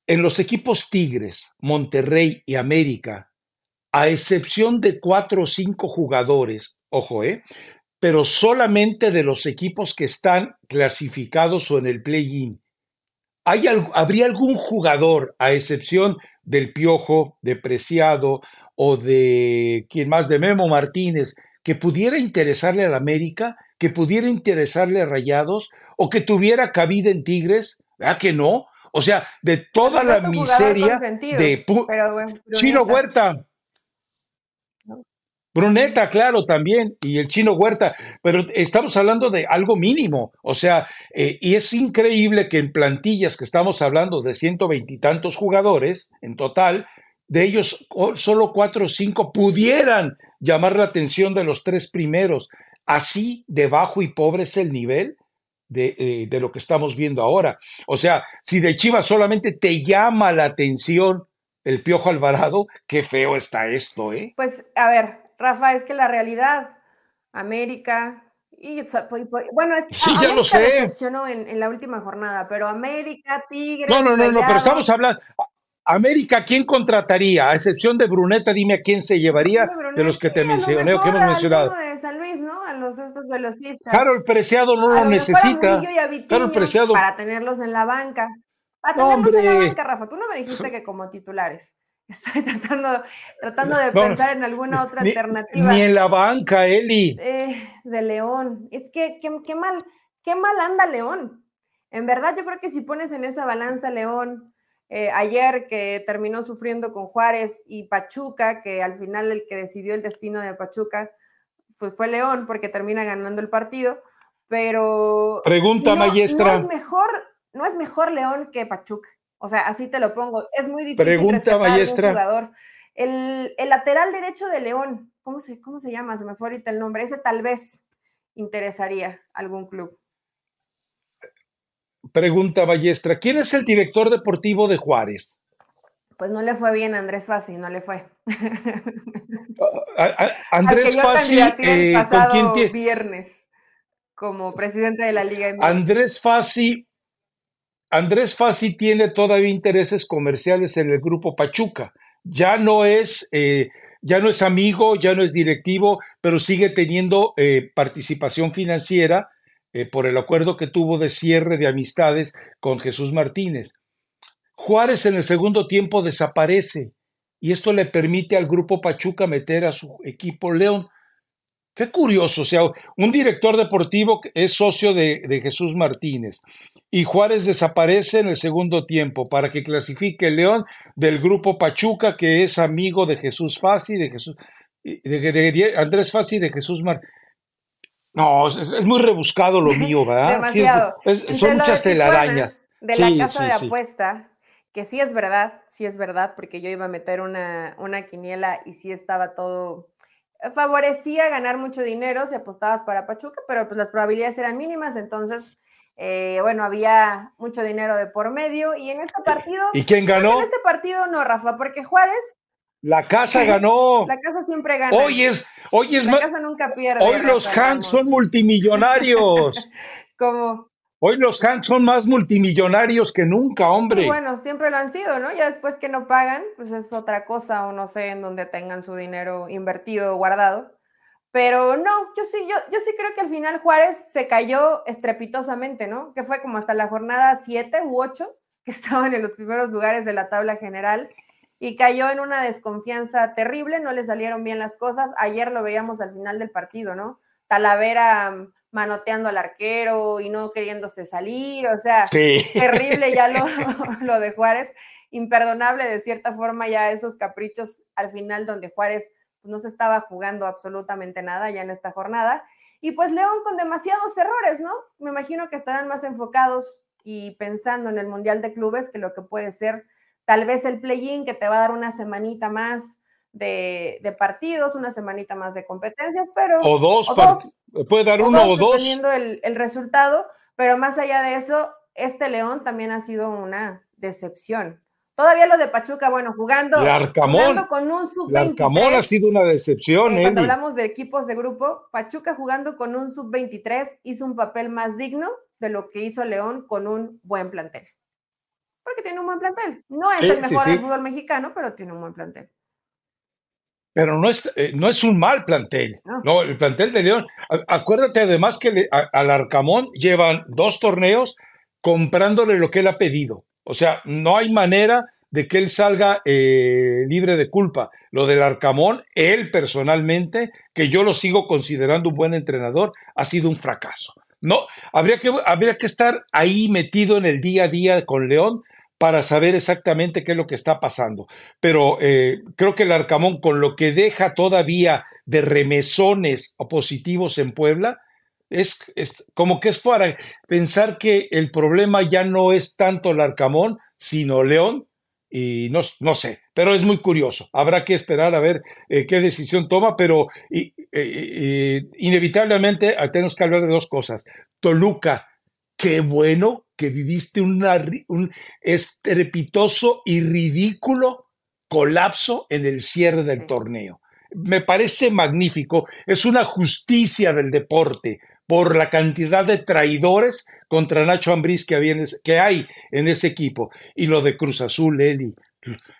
En los equipos Tigres, Monterrey y América, a excepción de cuatro o cinco jugadores, ojo, ¿eh? pero solamente de los equipos que están clasificados o en el play-in, ¿habría algún jugador, a excepción del Piojo, de Preciado o de quien más, de Memo Martínez, que pudiera interesarle al América, que pudiera interesarle a Rayados o que tuviera cabida en Tigres? ¿Verdad que no? O sea, de toda la miseria de Chino Huerta. Bruneta, claro, también, y el chino Huerta, pero estamos hablando de algo mínimo, o sea, eh, y es increíble que en plantillas que estamos hablando de ciento veintitantos jugadores en total, de ellos solo cuatro o cinco pudieran llamar la atención de los tres primeros. Así de bajo y pobre es el nivel. Eh, de, lo que estamos viendo ahora. O sea, si de Chivas solamente te llama la atención el Piojo Alvarado, qué feo está esto, ¿eh? Pues, a ver, Rafa, es que la realidad, América, y, bueno, es, sí, ya lo sé. En, en, la última jornada, pero América, Tigres. No, no, no, no, pero estamos hablando. América, ¿quién contrataría? A excepción de Bruneta, dime a quién se llevaría de, los que te mencioné o que hemos mencionado. De San Luis, ¿no? A los estos velocistas. Carol Preciado no lo necesita. Carol Preciado. Para tenerlos en la banca. Para tenerlos en la banca, Rafa. Tú no me dijiste que como titulares. Estoy <laughs> tratando, tratando de pensar en alguna otra alternativa. Ni en la banca, Eli. Eh, de León. Es que qué mal, qué mal anda León. En verdad, yo creo que si pones en esa balanza León, eh, ayer que terminó sufriendo con Juárez y Pachuca, que al final el que decidió el destino de Pachuca pues fue León porque termina ganando el partido, pero pregunta maestra. No es mejor, no es mejor León que Pachuca. O sea, así te lo pongo. Es muy difícil. Pregunta maestra. Jugador. El, el, lateral derecho de León, ¿cómo se, ¿cómo se llama? Se me fue ahorita el nombre. Ese tal vez interesaría algún club. Pregunta Ballestra, ¿quién es el director deportivo de Juárez? Pues no le fue bien a Andrés Fassi, no le fue. <laughs> Andrés Fassi, eh, ¿con quién viernes como presidente de la Liga. Andrés Fassi, Andrés Fassi tiene todavía intereses comerciales en el grupo Pachuca. Ya no es, eh, ya no es amigo, ya no es directivo, pero sigue teniendo eh, participación financiera eh, por el acuerdo que tuvo de cierre de amistades con Jesús Martínez. Juárez en el segundo tiempo desaparece y esto le permite al grupo Pachuca meter a su equipo León. Qué curioso, o sea, un director deportivo es socio de, Jesús Martínez y Juárez desaparece en el segundo tiempo para que clasifique León del grupo Pachuca, que es amigo de Jesús Fassi, de Jesús, de, Andrés Fassi y de Jesús Martínez. No, es, muy rebuscado lo <laughs> mío, ¿verdad? Demasiado. son muchas telarañas. De la casa de apuesta, que sí es verdad, sí es verdad, porque yo iba a meter una, una quiniela y sí estaba todo favorecía ganar mucho dinero si apostabas para Pachuca, pero pues las probabilidades eran mínimas, entonces, eh, bueno, había mucho dinero de por medio y en este partido... ¿Y quién ganó? En este partido no, Rafa, porque Juárez... La casa <laughs> ganó. La casa siempre gana. Hoy es, hoy es La casa nunca pierde. Hoy los Hanks son multimillonarios. <laughs> Como Hoy los Hanks son más multimillonarios que nunca, hombre. Bueno, siempre lo han sido, ¿no? Ya después que no pagan, pues es otra cosa o no sé en dónde tengan su dinero invertido o guardado. Pero no, yo sí, yo, yo sí creo que al final Juárez se cayó estrepitosamente, ¿no? Que fue como hasta la jornada 7 u 8, que <laughs> estaban en los primeros lugares de la tabla general y cayó en una desconfianza terrible, no le salieron bien las cosas. Ayer lo veíamos al final del partido, ¿no? Talavera manoteando al arquero y no queriéndose salir, o sea, <laughs> terrible ya lo, <laughs> lo de Juárez, imperdonable de cierta forma ya esos caprichos al final donde Juárez no se estaba jugando absolutamente nada ya en esta jornada. Y pues León con demasiados errores, ¿no? Me imagino que estarán más enfocados y pensando en el Mundial de Clubes que lo que puede ser tal vez el play-in que te va a dar una semanita más de, partidos, una semanita más de competencias, pero... O dos, puede dar uno o dos. Dependiendo el, el resultado, pero más allá de eso, este León también ha sido una decepción. Todavía lo de Pachuca, bueno, jugando, jugando con un sub-23. Arcamón ha sido una decepción. Eh, cuando hablamos de equipos de grupo, Pachuca jugando con un sub-23 hizo un papel más digno de lo que hizo León con un buen plantel. Porque tiene un buen plantel. No es el mejor del fútbol mexicano, pero tiene un buen plantel pero no es, eh, no es un mal plantel. No. el plantel de León. Acuérdate además que al Arcamón llevan dos torneos comprándole lo que él ha pedido. O sea, no hay manera de que él salga eh, libre de culpa. Lo del Arcamón, él personalmente, que yo lo sigo considerando un buen entrenador, ha sido un fracaso. No, habría que, habría que estar ahí metido en el día a día con León para saber exactamente qué es lo que está pasando. Pero eh, creo que el Arcamón, con lo que deja todavía de remesones positivos en Puebla, es, como que es para pensar que el problema ya no es tanto el Arcamón, sino León, y no, no sé, pero es muy curioso. Habrá que esperar a ver eh, qué decisión toma, pero eh, inevitablemente tenemos que hablar de dos cosas. Toluca, qué bueno que viviste un estrepitoso y ridículo colapso en el cierre del torneo. Me parece magnífico, es una justicia del deporte por la cantidad de traidores contra Nacho Ambriz que, que hay en ese equipo. Y lo de Cruz Azul, Eli,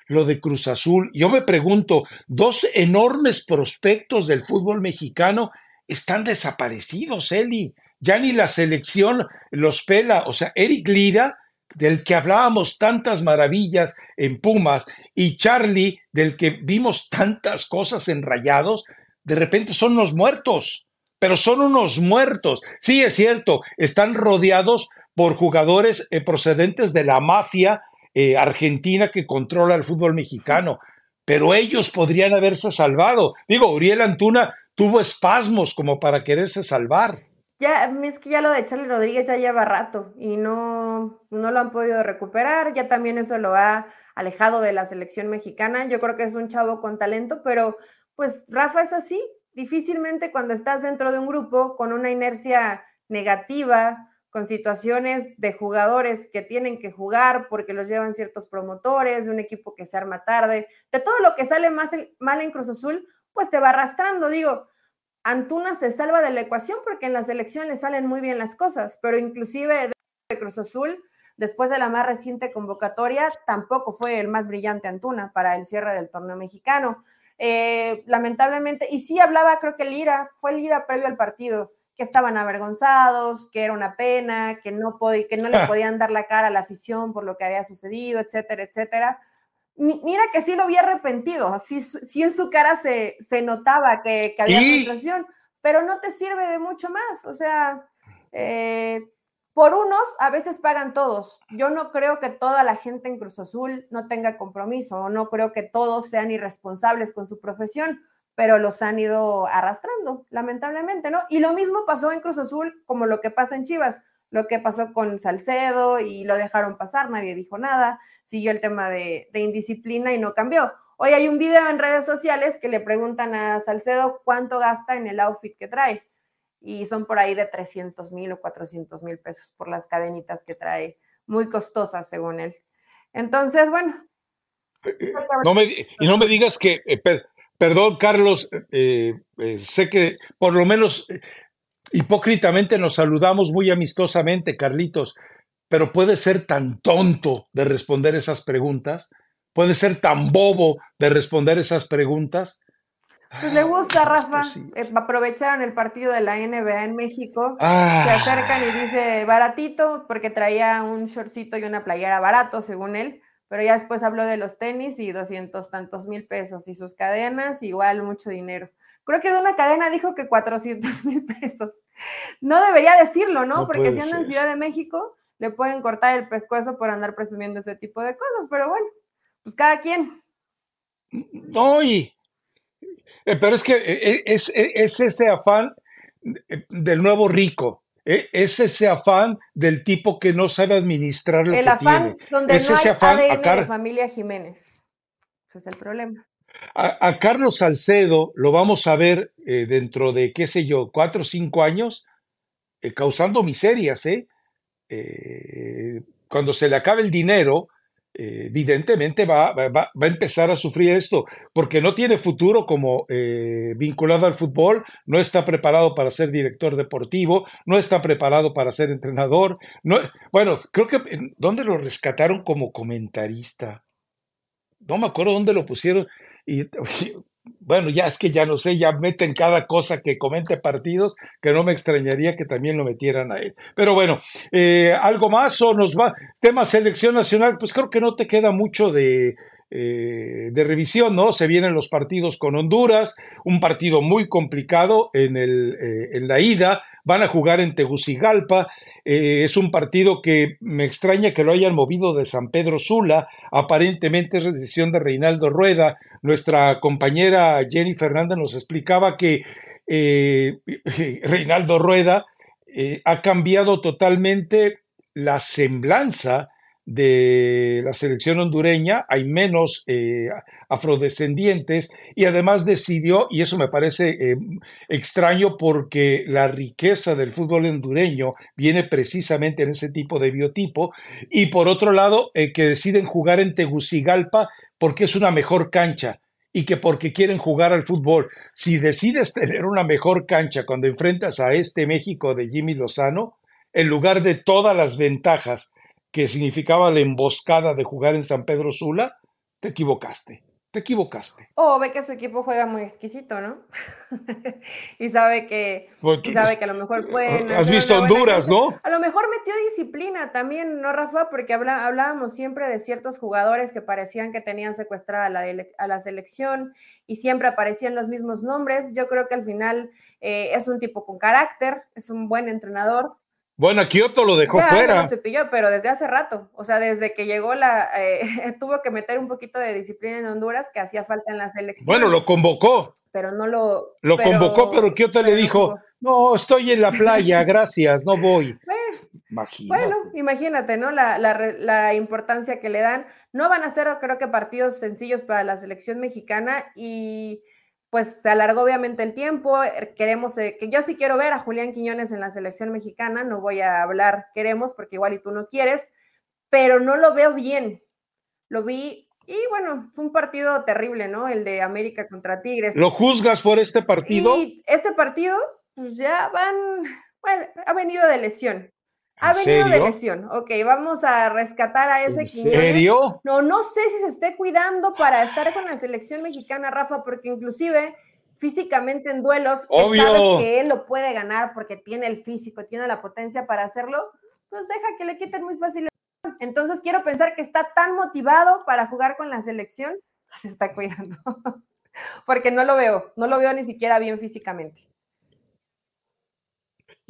lo de Cruz Azul. Yo me pregunto, dos enormes prospectos del fútbol mexicano están desaparecidos, Eli ya ni la selección los pela. O sea, Eric Lira, del que hablábamos tantas maravillas en Pumas, y Charlie, del que vimos tantas cosas en Rayados, de repente son unos muertos, pero son unos muertos. Sí, es cierto, están rodeados por jugadores eh, procedentes de la mafia eh, argentina que controla el fútbol mexicano, pero ellos podrían haberse salvado. Digo, Uriel Antuna tuvo espasmos como para quererse salvar. Ya, es que ya lo de Charlie Rodríguez ya lleva rato y no, no lo han podido recuperar. Ya también eso lo ha alejado de la selección mexicana. Yo creo que es un chavo con talento, pero pues Rafa es así. Difícilmente cuando estás dentro de un grupo con una inercia negativa, con situaciones de jugadores que tienen que jugar porque los llevan ciertos promotores, de un equipo que se arma tarde, de todo lo que sale más mal en Cruz Azul, pues te va arrastrando. Digo, Antuna se salva de la ecuación porque en la selección le salen muy bien las cosas, pero inclusive de Cruz Azul, después de la más reciente convocatoria, tampoco fue el más brillante Antuna para el cierre del torneo mexicano. Eh, lamentablemente, y sí hablaba, creo que Lira, fue Lira previo al partido, que estaban avergonzados, que era una pena, que no, que no le <laughs> podían dar la cara a la afición por lo que había sucedido, etcétera, etcétera mira que sí lo había arrepentido, sí, sí en su cara se, se notaba que, había frustración, pero no te sirve de mucho más. O sea, eh, por unos a veces pagan todos. Yo no creo que toda la gente en Cruz Azul no tenga compromiso, no creo que todos sean irresponsables con su profesión, pero los han ido arrastrando, lamentablemente, ¿no? Y lo mismo pasó en Cruz Azul como lo que pasa en Chivas lo que pasó con Salcedo y lo dejaron pasar, nadie dijo nada, siguió el tema de, indisciplina y no cambió. Hoy hay un video en redes sociales que le preguntan a Salcedo cuánto gasta en el outfit que trae. Y son por ahí de 300 mil o 400 mil pesos por las cadenitas que trae, muy costosas según él. Entonces, bueno. Eh, eh, no me, y no me digas que, eh, perdón, Carlos, sé que por lo menos hipócritamente nos saludamos muy amistosamente, Carlitos, pero puede ser tan tonto de responder esas preguntas puede ser tan bobo de responder esas preguntas. Pues le gusta, Rafa. Eh, aprovecharon el partido de la NBA en México. Se ah. acercan y dice baratito, porque traía un shortcito y una playera barato, según él. Pero ya después habló de los tenis y doscientos tantos mil pesos. Y sus cadenas, igual mucho dinero. Creo que de una cadena dijo que 400 <laughs> mil pesos. No debería decirlo, ¿no? porque si anda en Ciudad de México, le pueden cortar el pescuezo por andar presumiendo ese tipo de cosas. Pero bueno, pues cada quien. No, y, eh, pero es que eh, eh, es, ese afán del nuevo rico, es ese afán del tipo que no sabe administrar lo el afán donde no hay afán ADN de familia Jiménez. Ese es el problema. A, Carlos Salcedo lo vamos a ver dentro de, qué sé yo, cuatro o cinco años, causando miserias, ¿eh? Cuando se le acabe el dinero, evidentemente va, va, a empezar a sufrir esto, porque no tiene futuro como eh, vinculado al fútbol, no está preparado para ser director deportivo, no está preparado para ser entrenador. No, bueno, creo que ¿dónde lo rescataron como comentarista? No me acuerdo dónde lo pusieron. <laughs> bueno, ya es que ya no sé, ya meten cada cosa que comente partidos, que no me extrañaría que también lo metieran a él. Pero bueno, eh, algo más o nos va, tema selección nacional, pues creo que no te queda mucho de, eh, de revisión, ¿no? Se vienen los partidos con Honduras, un partido muy complicado en, el, eh, en la ida, van a jugar en Tegucigalpa, es un partido que me extraña que lo hayan movido de San Pedro Sula, aparentemente es decisión de Reinaldo Rueda, nuestra compañera Jenny Fernández nos explicaba que eh, <laughs> Reinaldo Rueda eh, ha cambiado totalmente la semblanza de la selección hondureña, hay menos eh, afrodescendientes y además decidió, y eso me parece extraño porque la riqueza del fútbol hondureño viene precisamente en ese tipo de biotipo, y por otro lado, que deciden jugar en Tegucigalpa porque es una mejor cancha y que porque quieren jugar al fútbol. Si decides tener una mejor cancha cuando enfrentas a este México de Jimmy Lozano, en lugar de todas las ventajas que significaba la emboscada de jugar en San Pedro Sula, te equivocaste te equivocaste. O ve que su equipo juega muy exquisito, ¿no? <laughs> y sabe que, pues sabe que a lo mejor pueden. Has visto Honduras, ¿no? A lo mejor metió disciplina también, ¿no, Rafa? Porque hablábamos siempre de ciertos jugadores que parecían que tenían secuestrada a la, a la selección y siempre aparecían los mismos nombres. Yo creo que al final eh, es un tipo con carácter, es un buen entrenador. Bueno, Kioto lo dejó fuera. pero desde hace rato. O sea, desde que llegó la. Eh, <laughs> tuvo que meter un poquito de disciplina en Honduras que hacía falta en la selección. Bueno, lo convocó. Pero no lo. Lo convocó, pero Kioto le dijo: No, estoy en la playa, <laughs> gracias, no voy. Bueno, imagínate, ¿no? La, la, importancia que le dan. No van a ser, creo que, partidos sencillos para la selección mexicana y pues se alargó obviamente el tiempo. Er, queremos, eh, que yo sí quiero ver a Julián Quiñones en la selección mexicana, no voy a hablar queremos porque igual y tú no quieres, pero no lo veo bien. Lo vi y bueno, fue un partido terrible, ¿no? El de América contra Tigres. ¿Lo juzgas por este partido? Y este partido, pues ya van, bueno, ha venido de lesión. Ha venido de lesión. Ok, vamos a rescatar a ese ¿En serio? No, no sé si se esté cuidando para estar con la selección mexicana, Rafa, porque inclusive físicamente en duelos, que sabes que él lo puede ganar porque tiene el físico, tiene la potencia para hacerlo, pues deja que le quiten muy fácil. Entonces quiero pensar que está tan motivado para jugar con la selección, <laughs> se está cuidando. porque no lo veo, no lo veo ni siquiera bien físicamente.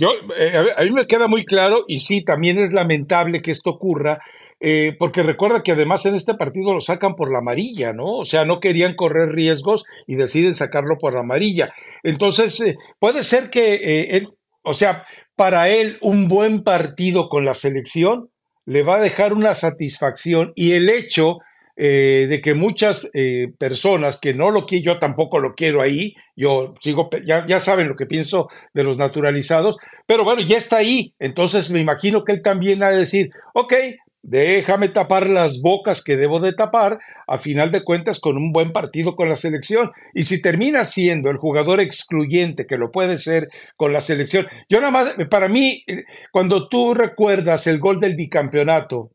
Yo, eh, a mí me queda muy claro, y sí, también es lamentable que esto ocurra, eh, porque recuerda que además en este partido lo sacan por la amarilla, ¿no? O sea, no querían correr riesgos y deciden sacarlo por la amarilla. Entonces, eh, puede ser que él, o sea, para él un buen partido con la selección le va a dejar una satisfacción y el hecho eh, de que muchas eh, personas que no lo quiero, yo tampoco lo quiero ahí, yo sigo, ya, ya saben lo que pienso de los naturalizados, pero bueno, ya está ahí, entonces me imagino que él también ha de decir, ok, déjame tapar las bocas que debo de tapar, a final de cuentas con un buen partido con la selección. Y si termina siendo el jugador excluyente que lo puede ser con la selección, yo nada más, para mí, cuando tú recuerdas el gol del bicampeonato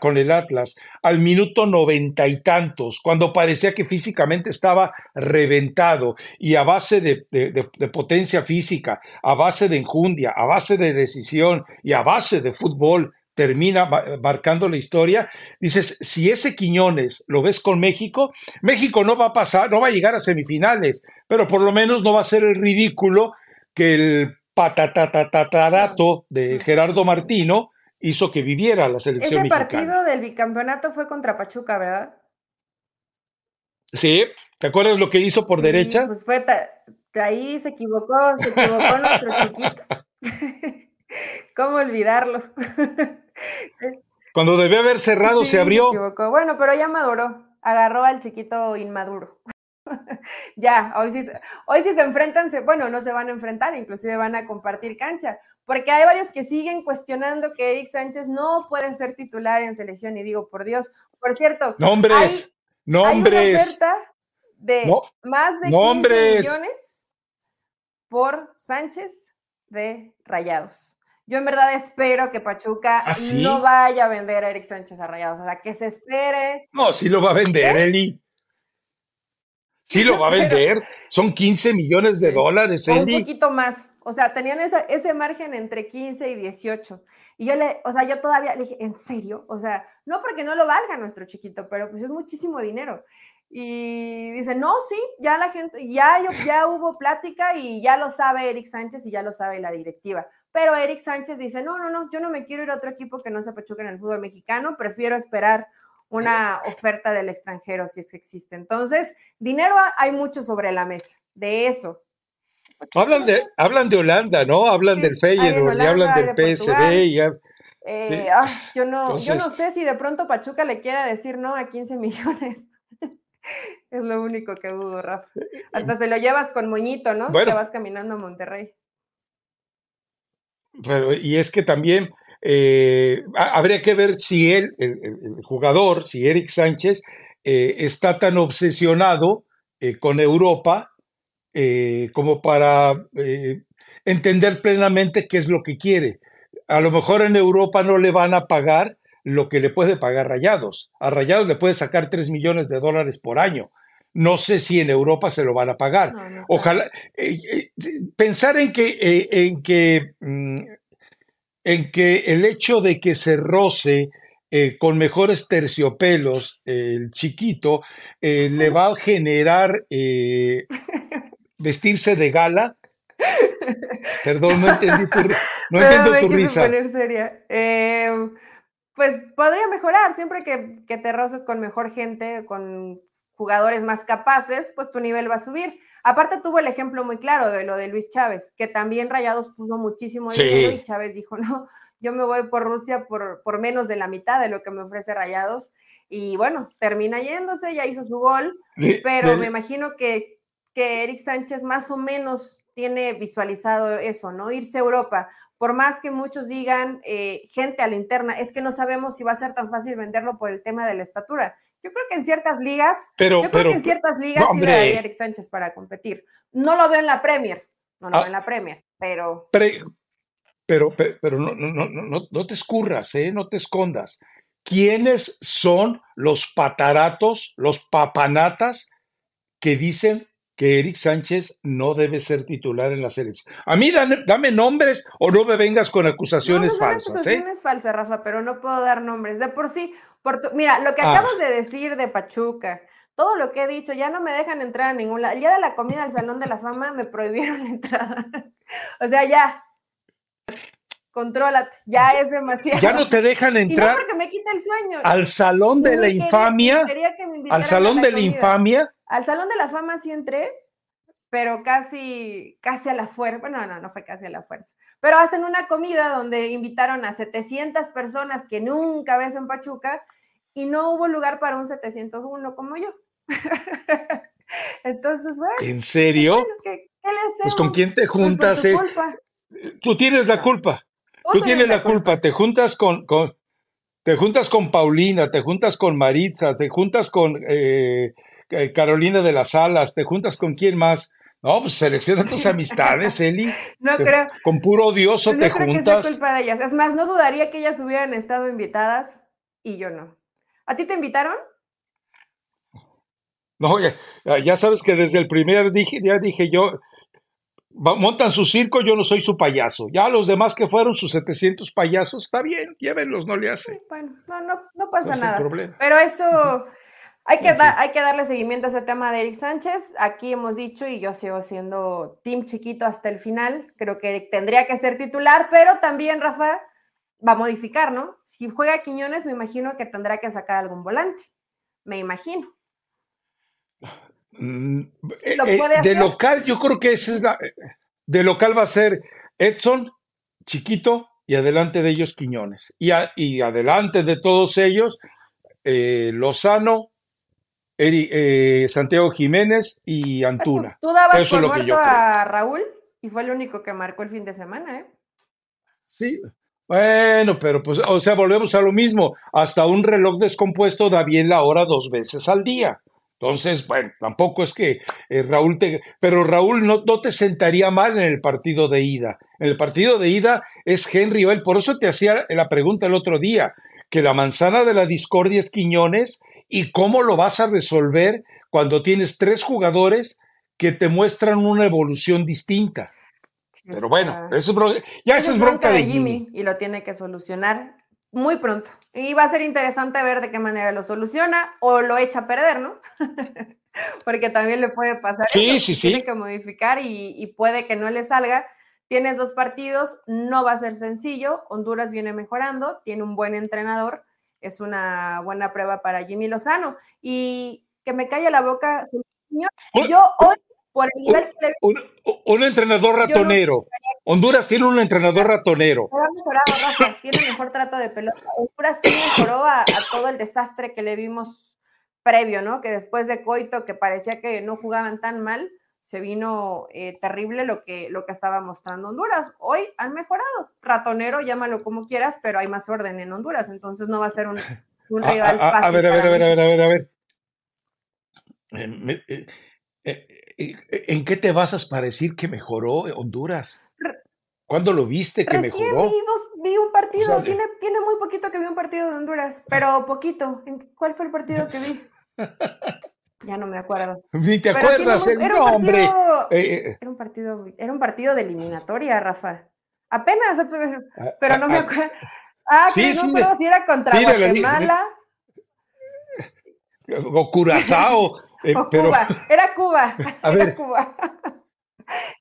con el Atlas al minuto noventa y tantos, cuando parecía que físicamente estaba reventado y a base de, de potencia física, a base de enjundia, a base de decisión y a base de fútbol, termina marcando la historia. Dices, si ese Quiñones lo ves con México, México no va a pasar, no va a llegar a semifinales, pero por lo menos no va a ser el ridículo que el patatatatarato de Gerardo Martino hizo que viviera la selección Ese partido del bicampeonato fue contra Pachuca, ¿verdad? Sí, ¿te acuerdas lo que hizo por derecha? Pues fue, ahí se equivocó, se equivocó nuestro chiquito. <laughs> ¿Cómo olvidarlo? <laughs> Cuando debió haber cerrado, se abrió. bueno, pero ya maduró. Agarró al chiquito inmaduro. <laughs> ya, hoy sí, hoy sí se enfrentan, bueno, no se van a enfrentar, inclusive van a compartir cancha, porque hay varios que siguen cuestionando que Eric Sánchez no puede ser titular en selección, y digo, por Dios, por cierto, nombres, nombres. Hay una oferta de más de 15 millones por Sánchez de Rayados. Yo en verdad espero que Pachuca ¿Ah, no vaya a vender a Eric Sánchez a Rayados, o sea, que se espere. No, sí lo va a vender, Eli. Sí lo va a vender. Son 15 millones de dólares, Eli. Un poquito más. O sea, tenían ese margen entre 15 y 18. Y yo le, o sea, yo todavía le dije, ¿en serio? O sea, no porque no lo valga nuestro chiquito, pero pues es muchísimo dinero. Y dice, no, sí, ya la gente, ya, ya hubo plática y ya lo sabe Eric Sánchez y ya lo sabe la directiva. Pero Eric Sánchez dice, no, no, no, yo no me quiero ir a otro equipo que no se Pachuca en el fútbol mexicano, prefiero esperar una oferta del extranjero si es que existe. Entonces, dinero hay mucho sobre la mesa, de eso. Hablan de, hablan de Holanda, ¿no? Hablan del Feyenoord y hablan del PSV y eh, yo, no, yo no sé si de pronto Pachuca le quiera decir no a 15 millones. <laughs> es lo único que dudo, Rafa. Hasta se lo llevas con moñito, ¿no? Bueno, vas caminando a Monterrey y es que también eh, habría que ver si él, el, jugador, si Eric Sánchez, eh, está tan obsesionado eh, con Europa como para entender plenamente qué es lo que quiere. A lo mejor en Europa no le van a pagar lo que le puede pagar Rayados. A Rayados le puede sacar 3 millones de dólares por año. No sé si en Europa se lo van a pagar. Ojalá eh, eh, pensar en que, eh, en que, mm, en que el hecho de que se roce con mejores terciopelos el chiquito le va a generar vestirse de gala. Perdón, no entendí tu, <laughs> no entiendo tu risa. pues podría mejorar siempre que, que, te roces con mejor gente, con jugadores más capaces, pues tu nivel va a subir. Aparte tuvo el ejemplo muy claro de lo de Luis Chávez, que también Rayados puso muchísimo dinero y Chávez dijo, no, yo me voy por Rusia por, por menos de la mitad de lo que me ofrece Rayados. Y bueno, termina yéndose, ya hizo su gol, pero me imagino que, que Eric Sánchez más o menos tiene visualizado eso, ¿no? Irse a Europa. Por más que muchos digan, eh, gente a la interna, es que no sabemos si va a ser tan fácil venderlo por el tema de la estatura. Yo creo que en ciertas ligas, pero, yo creo que en ciertas ligas sí le daría Eric Sánchez para competir. No lo veo en la Premier, no lo ah. veo en la Premier, pero. pero, pero, no, no, no, no te escurras, ¿eh? no te escondas. ¿Quiénes son los pataratos, los papanatas que dicen que Eric Sánchez no debe ser titular en la selección. A mí dame, nombres o no me vengas con acusaciones no, no falsas. ¿eh? Acusaciones falsas, Rafa, pero no puedo dar nombres. De por sí, mira, lo que ah. acabas de decir de Pachuca, todo lo que he dicho, ya no me dejan entrar a ningún lado. El día de la comida al Salón de la Fama me prohibieron <laughs> la entrada. o sea, ya. Contrólate, ya es demasiado. Ya no te dejan entrar. Y no porque me quita el sueño. Al salón de la infamia. al salón de la infamia. Al salón de la fama sí entré, pero casi, casi a la fuerza. Bueno, no, no fue casi a la fuerza. Pero hasta en una comida donde invitaron a 700 personas que nunca ves en Pachuca y no hubo lugar para un 701 como yo. <laughs> Entonces, bueno. ¿En serio? ¿qué, qué pues con quién te Pues juntas, eh? Tú tienes la culpa. Tú tienes la culpa. Te juntas con, con- te juntas con Paulina, te juntas con Maritza, te juntas con eh, eh, Carolina de las Alas, te juntas con quién más. No, pues selecciona tus amistades, Eli. <laughs> No Te- creo, con puro odioso te creo que sea juntas. culpa de ellas. Es más, no dudaría que ellas hubieran estado invitadas y yo no. ¿A ti te invitaron? No, ya, ya sabes que desde el primer dije, ya dije yo, montan su circo, yo no soy su payaso. Ya los demás que fueron sus 700 payasos, está bien, llévenlos, no le hace. Bueno, no, no, no pasa nada. problema. Pero eso, hay que, da- hay que darle seguimiento a ese tema de Eric Sánchez. Aquí hemos dicho, y yo sigo siendo team chiquito hasta el final, creo que tendría que ser titular, pero también Rafa va a modificar, ¿no? Si juega Quiñones, me imagino que tendrá que sacar algún volante. Me imagino. Mm, eh, ¿Lo eh, de local, yo creo que esa es la. De local va a ser Edson, Chiquito y adelante de ellos Quiñones. Y, a- y adelante de todos ellos, eh, Lozano, Eri- eh, Santiago Jiménez y Antuna. Tú dabas Eso por es lo que yo creo. a Raúl y fue el único que marcó el fin de semana, ¿eh? Sí, bueno, pero pues, o sea, volvemos a lo mismo. Hasta un reloj descompuesto da bien la hora dos veces al día. Entonces, bueno, tampoco es que eh, Raúl te... Pero Raúl no, no te sentaría mal en el partido de ida. En el partido de ida es Henry Bell. Por eso te hacía la pregunta el otro día, que la manzana de la discordia es Quiñones y cómo lo vas a resolver cuando tienes tres jugadores que te muestran una evolución distinta. Sí, Pero bueno, eso es bro- ya esa es bronca de Jimmy. y lo tiene que solucionar muy pronto. Y va a ser interesante ver de qué manera lo soluciona o lo echa a perder, ¿no? <laughs> Porque también le puede pasar Sí, eso, sí, sí. Tiene que modificar y, y puede que no le salga. Tienes dos partidos, no va a ser sencillo. Honduras viene mejorando, tiene un buen entrenador, es una buena prueba para Jimmy Lozano. Y que me calle la boca, yo hoy, por el nivel que le un, un entrenador ratonero. Honduras tiene un entrenador ratonero. Rafa, tiene mejor trato de pelota. Honduras sí mejoró a, a todo el desastre que le vimos previo, ¿no? Que después de Coito, que parecía que no jugaban tan mal, se vino eh, terrible lo que, lo que estaba mostrando Honduras. Hoy han mejorado. Ratonero, llámalo como quieras, pero hay más orden en Honduras, entonces no va a ser un, un A, rival a- a- fácil. a ver, a ver, a ver, a ver, a ver, a ver. Eh, eh, ¿En qué te basas para decir que mejoró Honduras? ¿Cuándo lo viste que Recién mejoró? vi, dos- vi un partido, O sea, de- tiene, muy poquito que vi un partido de Honduras, pero poquito. ¿En- ¿Cuál fue el partido que vi? <laughs> Ya no me acuerdo. Ni te Pero acuerdas muy- el era un nombre. partido- Eh, eh, Era un partido, era un partido de eliminatoria, Rafa. Apenas, pero- ah, pero no ah, me ah, acuerdo. Ah, Sí, que no sí, acuerdo si era contra sí, Guatemala <laughs> o Curazao. Eh, o pero, Cuba. Era Cuba. <laughs> A era. Cuba.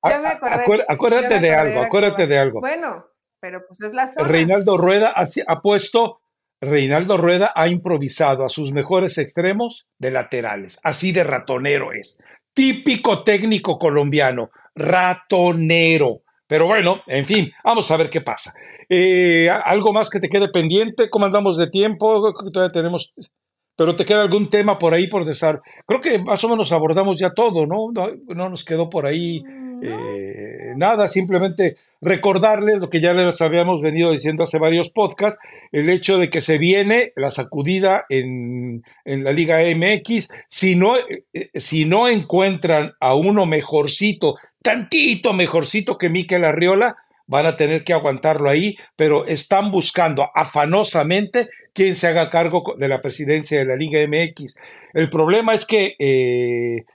ya me acordé. acuérdate Ya me de algo, acuérdate Cuba. de algo. Bueno, pero pues es la zona. Reinaldo Rueda ha, ha puesto, Reinaldo Rueda ha improvisado a sus mejores extremos de laterales. Así de ratonero es. Típico técnico colombiano, ratonero. Pero bueno, en fin, vamos a ver qué pasa. Eh, ¿Algo más que te quede pendiente? ¿Cómo andamos de tiempo? Todavía tenemos... Pero te queda algún tema por ahí por desar. Creo que más o menos abordamos ya todo, ¿no? No, no nos quedó por ahí Mm, eh, nada, simplemente recordarles lo que ya les habíamos venido diciendo hace varios podcasts, el hecho de que se viene la sacudida en, en la Liga MX. Si no, eh, eh, si no encuentran a uno mejorcito, tantito mejorcito que Miquel Arriola, van a tener que aguantarlo ahí, pero están buscando afanosamente quién se haga cargo de la presidencia de la Liga MX. El problema es que eh,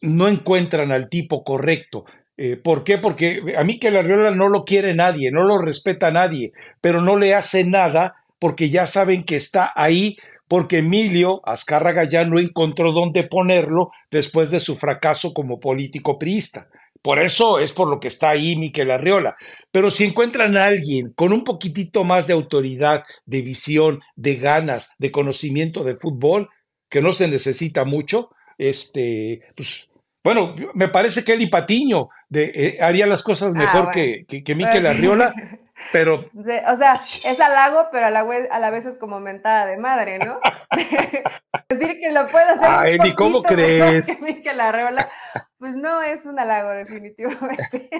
no encuentran al tipo correcto. Eh, ¿Por qué? Porque a mí que la Arriola no lo quiere nadie, no lo respeta nadie, pero no le hace nada porque ya saben que está ahí, porque Emilio Azcárraga ya no encontró dónde ponerlo después de su fracaso como político priista. Por eso es por lo que está ahí Miquel Arriola. Pero si encuentran a alguien con un poquitito más de autoridad, de visión, de ganas, de conocimiento de fútbol, que no se necesita mucho, este, pues, bueno, me parece que Eli Patiño de, eh, haría las cosas Ah, mejor bueno. que, que, que Miquel Pues, Arriola, <laughs> pero... O sea, es halago, pero a la, vez, a la vez es como mentada de madre, ¿no? <laughs> Decir que lo puede hacer. Ay, ni cómo crees. Miquel Arreola, pues no es un halago, definitivamente.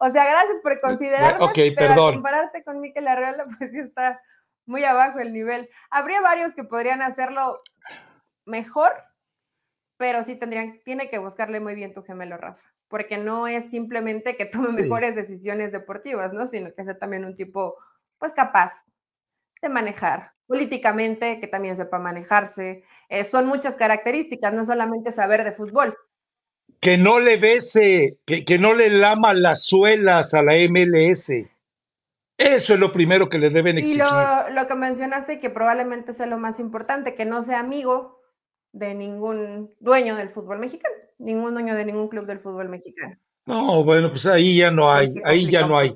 o sea, gracias por considerarme. Ok, perdón. compararte con Miquel Arreola, pues sí está muy abajo el nivel. Habría varios que podrían hacerlo mejor, pero sí tendrían, tiene que buscarle muy bien tu gemelo, Rafa porque no es simplemente que tome mejores decisiones deportivas, ¿no? Sino que sea también un tipo, pues, capaz de manejar políticamente, que también sepa manejarse. Eh, son muchas características, no solamente saber de fútbol. Que no le bese, que, que no le lama las suelas a la MLS. Eso es lo primero que les deben exigir. Y lo, lo que mencionaste, que probablemente sea lo más importante, que no sea amigo de ningún dueño del fútbol mexicano ningún dueño de ningún club del fútbol mexicano. No, bueno, pues ahí ya no hay, ahí ya no hay.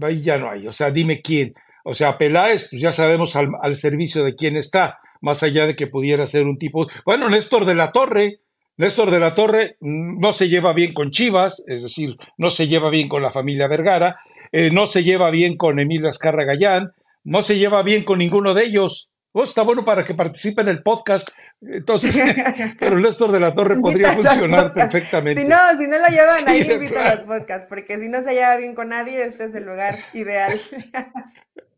Ahí ya no hay. O sea, dime quién. O sea, Peláez, pues ya sabemos al, servicio de quién está, más allá de que pudiera ser un tipo. Bueno, Néstor de la Torre, Néstor de la Torre mm, no se lleva bien con Chivas, es decir, no se lleva bien con la familia Vergara, eh, no se lleva bien con Emilio Azcarra Gallán, no se lleva bien con ninguno de ellos. Oh, está bueno para que participe en el podcast. Entonces, <laughs> pero Néstor de la Torre podría funcionar perfectamente. Si no, si no lo llevan ahí, invita a los podcasts, porque si no se lleva bien con nadie, este es el lugar ideal.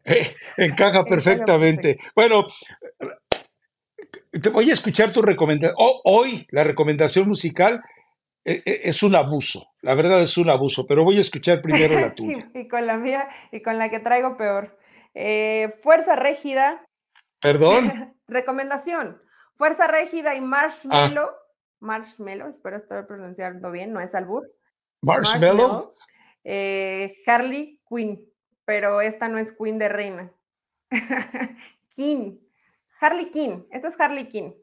Eh, encaja <laughs> perfectamente. Bueno, te voy a escuchar tu recomendación. hoy la recomendación musical eh, eh, es un abuso, la verdad es un abuso, pero voy a escuchar primero la <laughs> tuya. y, con la mía y con la que traigo peor. Fuerza Régida Perdón. <laughs> Recomendación. Fuerza Régida y Marshmallow. Ah. Marshmallow, espero estar pronunciando bien, no es albur. Marshmallow. Eh, Harley Quinn, pero esta no es Queen de reina. <laughs> King. Harley Quinn. Esta es Harley Quinn.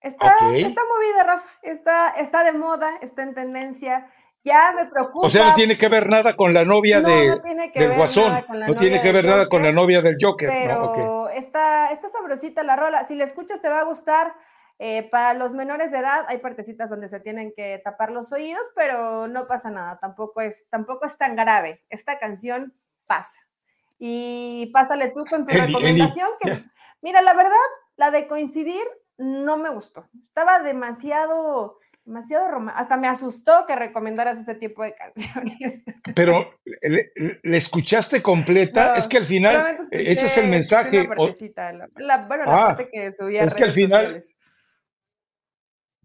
Está, está movida, Rafa. Está, está de moda, está en tendencia. Ya me preocupa. O sea, no tiene que ver nada con la novia de, del Guasón. No tiene que ver nada con la novia del Joker. Pero está, está sabrosita la rola. Si la escuchas te va a gustar. Eh, para los menores de edad hay partecitas donde se tienen que tapar los oídos, pero no pasa nada. Tampoco es, tampoco es tan grave. Esta canción pasa. Y pásale tú con tu recomendación. Que, Mira, la verdad, la de coincidir no me gustó. Estaba demasiado demasiado romántico. Hasta me asustó que recomendaras ese tipo de <laughs> canciones. Pero, ¿le, escuchaste completa? es que al final, ese es el mensaje. la, bueno, la ah, parte que subía Es que al final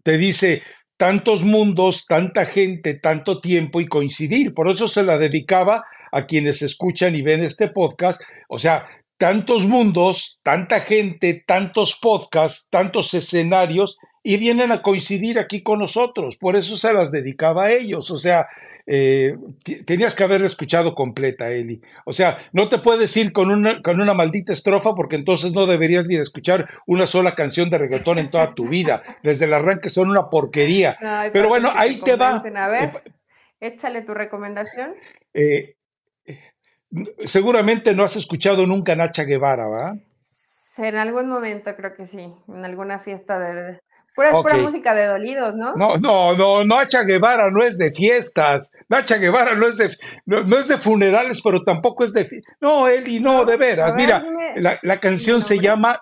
te dice tantos mundos, tanta gente, tanto tiempo y coincidir. Por eso se la dedicaba a quienes escuchan y ven este podcast. O sea, tantos mundos, tanta gente, tantos podcasts, tantos escenarios y vienen a coincidir aquí con nosotros. Por eso se las dedicaba a ellos. O sea, eh, tenías que haberla escuchado completa, Eli. O sea, no te puedes ir con una, con una maldita estrofa porque entonces no deberías ni de escuchar una sola canción de reggaetón en toda tu vida. Desde el arranque son una porquería. Pero bueno, ahí te va. A ver, eh, échale tu recomendación. Eh, seguramente no has escuchado nunca Nacha Guevara, ¿va? En algún momento creo que sí, en alguna fiesta de, Pura, música de dolidos, ¿no? No, no, no, Nacha Guevara no es de fiestas. Nacha Guevara no es de, no, es de funerales, pero tampoco es de. No, Eli, no, de veras. Mira, la, canción se llama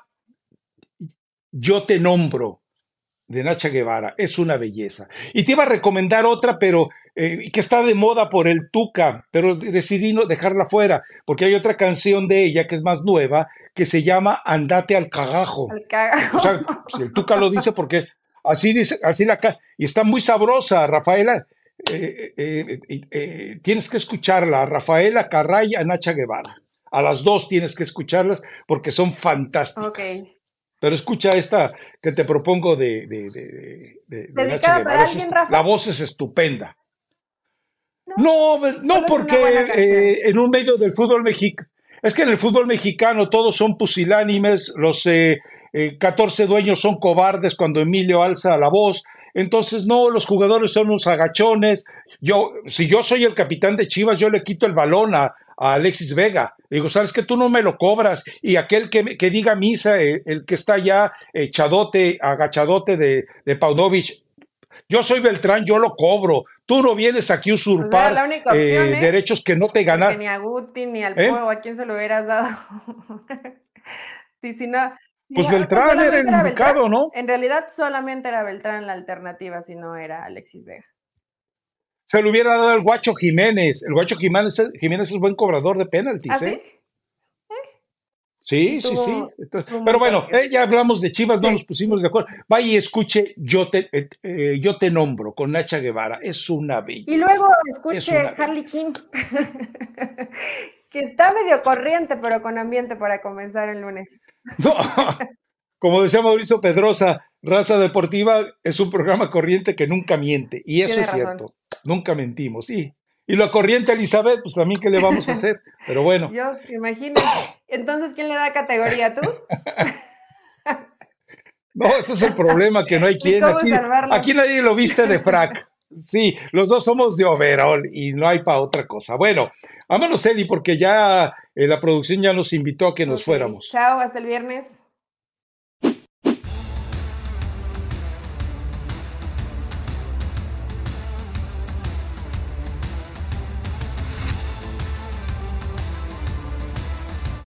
Yo te nombro de Nacha Guevara. Es una belleza. Y te iba a recomendar otra, pero eh, que está de moda por el Tuca, pero decidí no dejarla fuera, porque hay otra canción de ella que es más nueva, que se llama Andate al cagajo. Al cagajo. O sea, si el Tuca lo dice porque así dice, así la y está muy sabrosa, Rafaela. Eh, eh, tienes que escucharla, Rafaela Carray a Nacha Guevara. A las dos tienes que escucharlas porque son fantásticas. Okay. Pero escucha esta que te propongo de, de, de, Nacha Guevara. la voz es estupenda. No, no, porque eh, en un medio del fútbol mexicano, es que en el fútbol mexicano todos son pusilánimes, los eh, 14 eh, dueños son cobardes cuando Emilio alza la voz, entonces no, los jugadores son unos agachones. Yo, si yo soy el capitán de Chivas, yo le quito el balón a, Alexis Vega. digo, ¿sabes que Tú no me lo cobras. Y aquel que, que diga misa, eh, el, que está ya echadote, agachadote de, de yo soy Beltrán, yo lo cobro, tú no vienes aquí a usurpar opción, eh, ¿eh? derechos que no te ganan. Ni a Guti, ni al ¿Eh? Pueblo, ¿a quién se lo hubieras dado? <laughs> Sí, si no, Pues no, Beltrán era el indicado. ¿no? En realidad solamente era Beltrán la alternativa, si no era Alexis Vega. Se le hubiera dado al Guacho Jiménez. El Guacho Jiménez, Jiménez es buen cobrador de penaltis, ¿Ah, sí? Sí, sí, sí. Entonces, pero bueno, buen- eh, ya hablamos de Chivas, no Sí. nos pusimos de acuerdo. Vaya y escuche, yo te, eh, eh, yo te nombro con Nacha Guevara. Es una belleza. Y luego Es escuche Harley. King, <laughs> que está medio corriente, pero con ambiente para comenzar el lunes. <laughs> No, como decía Mauricio Pedrosa, Raza Deportiva es un programa corriente que nunca miente. Y eso Tiene es razón. cierto. Nunca mentimos, sí. Y la corriente Elizabeth, pues también, ¿qué le vamos a hacer? Pero bueno, <laughs> Yo, imagínate. Entonces, ¿quién le da categoría? ¿Tú? <laughs> no, ese es el problema, que no hay quien. Aquí, aquí nadie lo viste de frac. Sí, los dos somos de overall y no hay para otra cosa. Bueno, vámonos, Eli, porque ya eh, la producción ya nos invitó a que nos fuéramos. Chao, hasta el viernes.